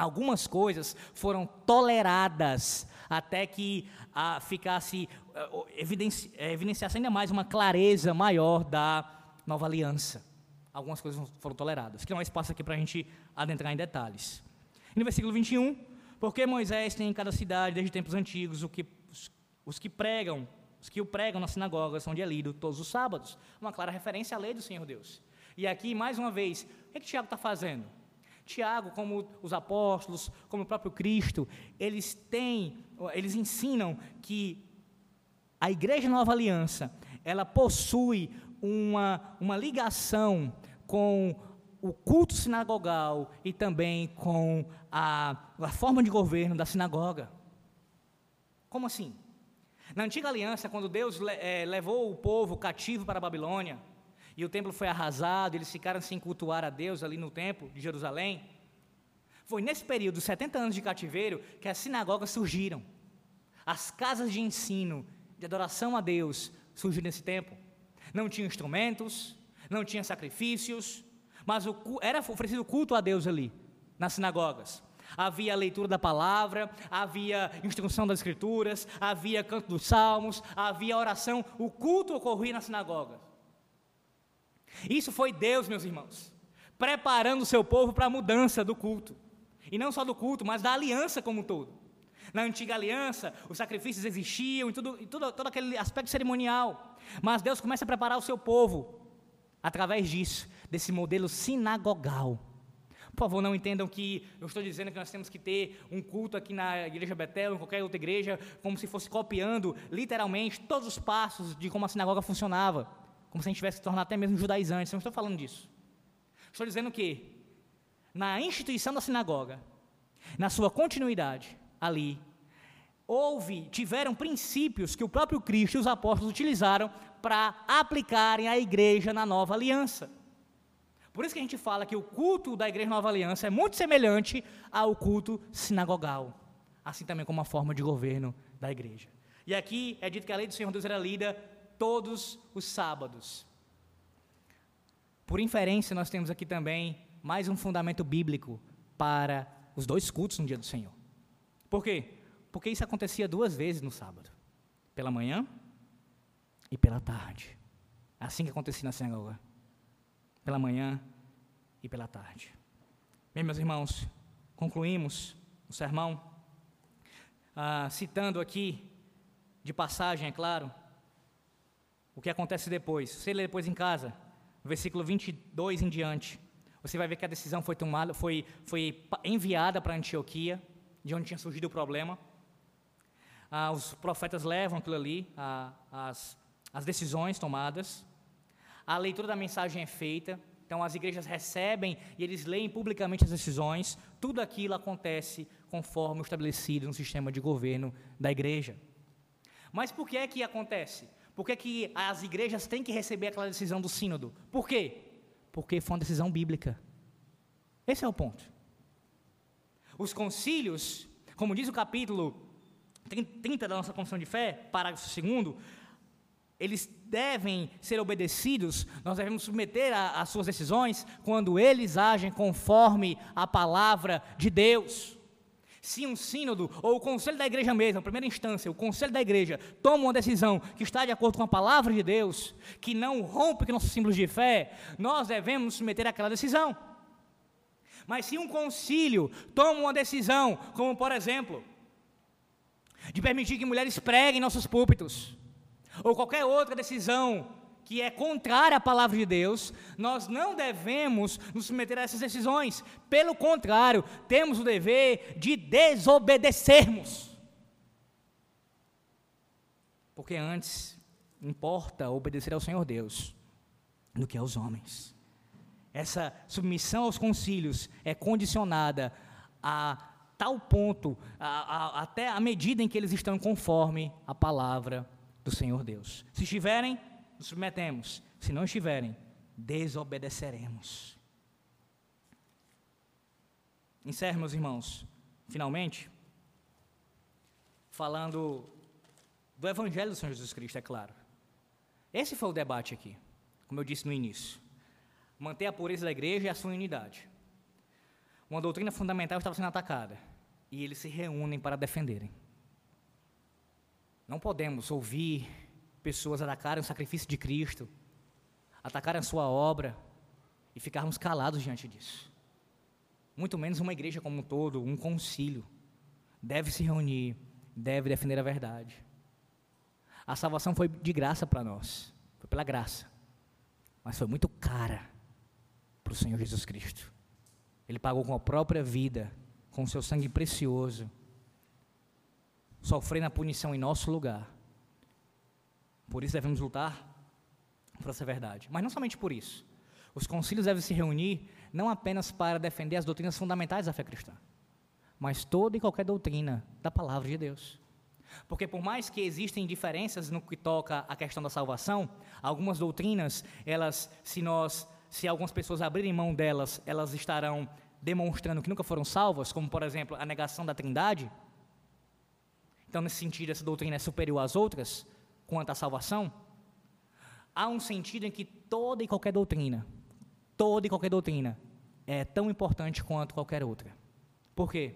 algumas coisas foram toleradas até que ah, ficasse ah, evidenci, eh, evidenciasse ainda mais uma clareza maior da nova aliança. Algumas coisas foram toleradas, que não é espaço aqui para a gente adentrar em detalhes. E no versículo 21, porque Moisés tem em cada cidade, desde tempos antigos, que, os, os, que pregam, os que o pregam nas sinagogas, onde é lido todos os sábados. Uma clara referência à lei do Senhor Deus. E aqui, mais uma vez, o que, é que Tiago está fazendo? Tiago, como os apóstolos, como o próprio Cristo, eles têm, eles ensinam que a Igreja Nova Aliança, ela possui uma, uma ligação com o culto sinagogal e também com a, a forma de governo da sinagoga. Como assim? Na antiga aliança, quando Deus é, levou o povo cativo para a Babilônia, e o templo foi arrasado, eles ficaram sem cultuar a Deus ali no templo de Jerusalém. Foi nesse período, 70 anos de cativeiro, que as sinagogas surgiram. As casas de ensino, de adoração a Deus, surgiram nesse tempo. Não tinha instrumentos, não tinha sacrifícios, mas era oferecido culto a Deus ali, nas sinagogas. Havia leitura da palavra, havia instrução das escrituras, havia canto dos salmos, havia oração, o culto ocorria nas sinagogas. Isso foi Deus, meus irmãos, preparando o seu povo para a mudança do culto. E não só do culto, mas da aliança como um todo. Na antiga aliança, os sacrifícios existiam e, tudo, e tudo, todo aquele aspecto cerimonial. Mas Deus começa a preparar o seu povo através disso, desse modelo sinagogal. Por favor, não entendam que eu estou dizendo que nós temos que ter um culto aqui na igreja Betel, em qualquer outra igreja, como se fosse copiando literalmente todos os passos de como a sinagoga funcionava como se a gente tivesse que tornar até mesmo judaizantes. Não estou falando disso. Estou dizendo que, na instituição da sinagoga, na sua continuidade ali, houve, tiveram princípios que o próprio Cristo e os apóstolos utilizaram para aplicarem à igreja na nova aliança. Por isso que a gente fala que o culto da igreja nova aliança é muito semelhante ao culto sinagogal, assim também como a forma de governo da igreja. E aqui é dito que a lei do Senhor Deus era lida todos os sábados. Por inferência, nós temos aqui também mais um fundamento bíblico para os dois cultos no dia do Senhor. Por quê? Porque isso acontecia duas vezes no sábado: pela manhã e pela tarde. Assim que acontecia na sinagoga. Pela manhã e pela tarde. Bem, meus irmãos, concluímos o sermão, ah, citando aqui, de passagem, é claro, o que acontece depois. Você lê depois em casa, versículo 22 em diante. Você vai ver que a decisão foi tomada, foi, foi enviada para Antioquia, de onde tinha surgido o problema. Ah, os profetas levam aquilo ali, ah, as, as decisões tomadas. A leitura da mensagem é feita. Então as igrejas recebem e eles leem publicamente as decisões. Tudo aquilo acontece conforme estabelecido no sistema de governo da igreja. Mas por que é que acontece? Por que, que as igrejas têm que receber aquela decisão do sínodo? Por quê? Porque foi uma decisão bíblica. Esse é o ponto. Os concílios, como diz o capítulo 30 da nossa confissão de fé, parágrafo 2, eles devem ser obedecidos, nós devemos submeter às suas decisões quando eles agem conforme a palavra de Deus. Se um sínodo ou o conselho da igreja mesmo, primeira instância, o conselho da igreja, toma uma decisão que está de acordo com a palavra de Deus, que não rompe com nossos símbolos de fé, nós devemos submeter àquela decisão. Mas se um concílio toma uma decisão, como por exemplo, de permitir que mulheres preguem nossos púlpitos, ou qualquer outra decisão que é contrária à palavra de Deus, nós não devemos nos submeter a essas decisões. Pelo contrário, temos o dever de desobedecermos. Porque antes importa obedecer ao Senhor Deus do que aos homens. Essa submissão aos concílios é condicionada a tal ponto, a, a, até a medida em que eles estão conforme a palavra do Senhor Deus. Se estiverem, nos submetemos. Se não estiverem, desobedeceremos. Encerro, meus irmãos, finalmente, falando do Evangelho do Senhor Jesus Cristo, é claro. Esse foi o debate aqui, como eu disse no início. Manter a pureza da igreja e a sua unidade. Uma doutrina fundamental estava sendo atacada. E eles se reúnem para defenderem. Não podemos ouvir pessoas atacarem o sacrifício de Cristo, atacarem a sua obra e ficarmos calados diante disso. Muito menos uma igreja como um todo, um concílio, deve se reunir, deve defender a verdade. A salvação foi de graça para nós, foi pela graça, mas foi muito cara para o Senhor Jesus Cristo. Ele pagou com a própria vida, com o seu sangue precioso, sofrendo a punição em nosso lugar por isso devemos lutar por essa verdade. Mas não somente por isso. Os concílios devem se reunir não apenas para defender as doutrinas fundamentais da fé cristã, mas toda e qualquer doutrina da palavra de Deus. Porque por mais que existem diferenças no que toca à questão da salvação, algumas doutrinas, elas, se nós, se algumas pessoas abrirem mão delas, elas estarão demonstrando que nunca foram salvas, como por exemplo a negação da Trindade. Então, nesse sentido, essa doutrina é superior às outras quanto à salvação, há um sentido em que toda e qualquer doutrina, toda e qualquer doutrina, é tão importante quanto qualquer outra. Por quê?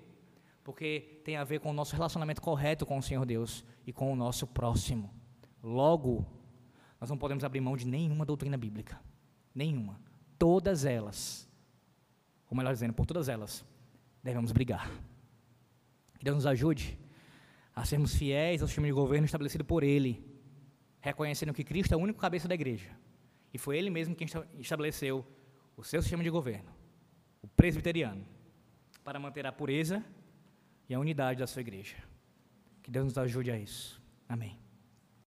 Porque tem a ver com o nosso relacionamento correto com o Senhor Deus e com o nosso próximo. Logo, nós não podemos abrir mão de nenhuma doutrina bíblica. Nenhuma. Todas elas, ou melhor dizendo, por todas elas, devemos brigar. Que Deus nos ajude a sermos fiéis ao sistema de governo estabelecido por Ele reconhecendo que Cristo é o único cabeça da igreja. E foi ele mesmo quem estabeleceu o seu sistema de governo, o presbiteriano, para manter a pureza e a unidade da sua igreja. Que Deus nos ajude a isso. Amém.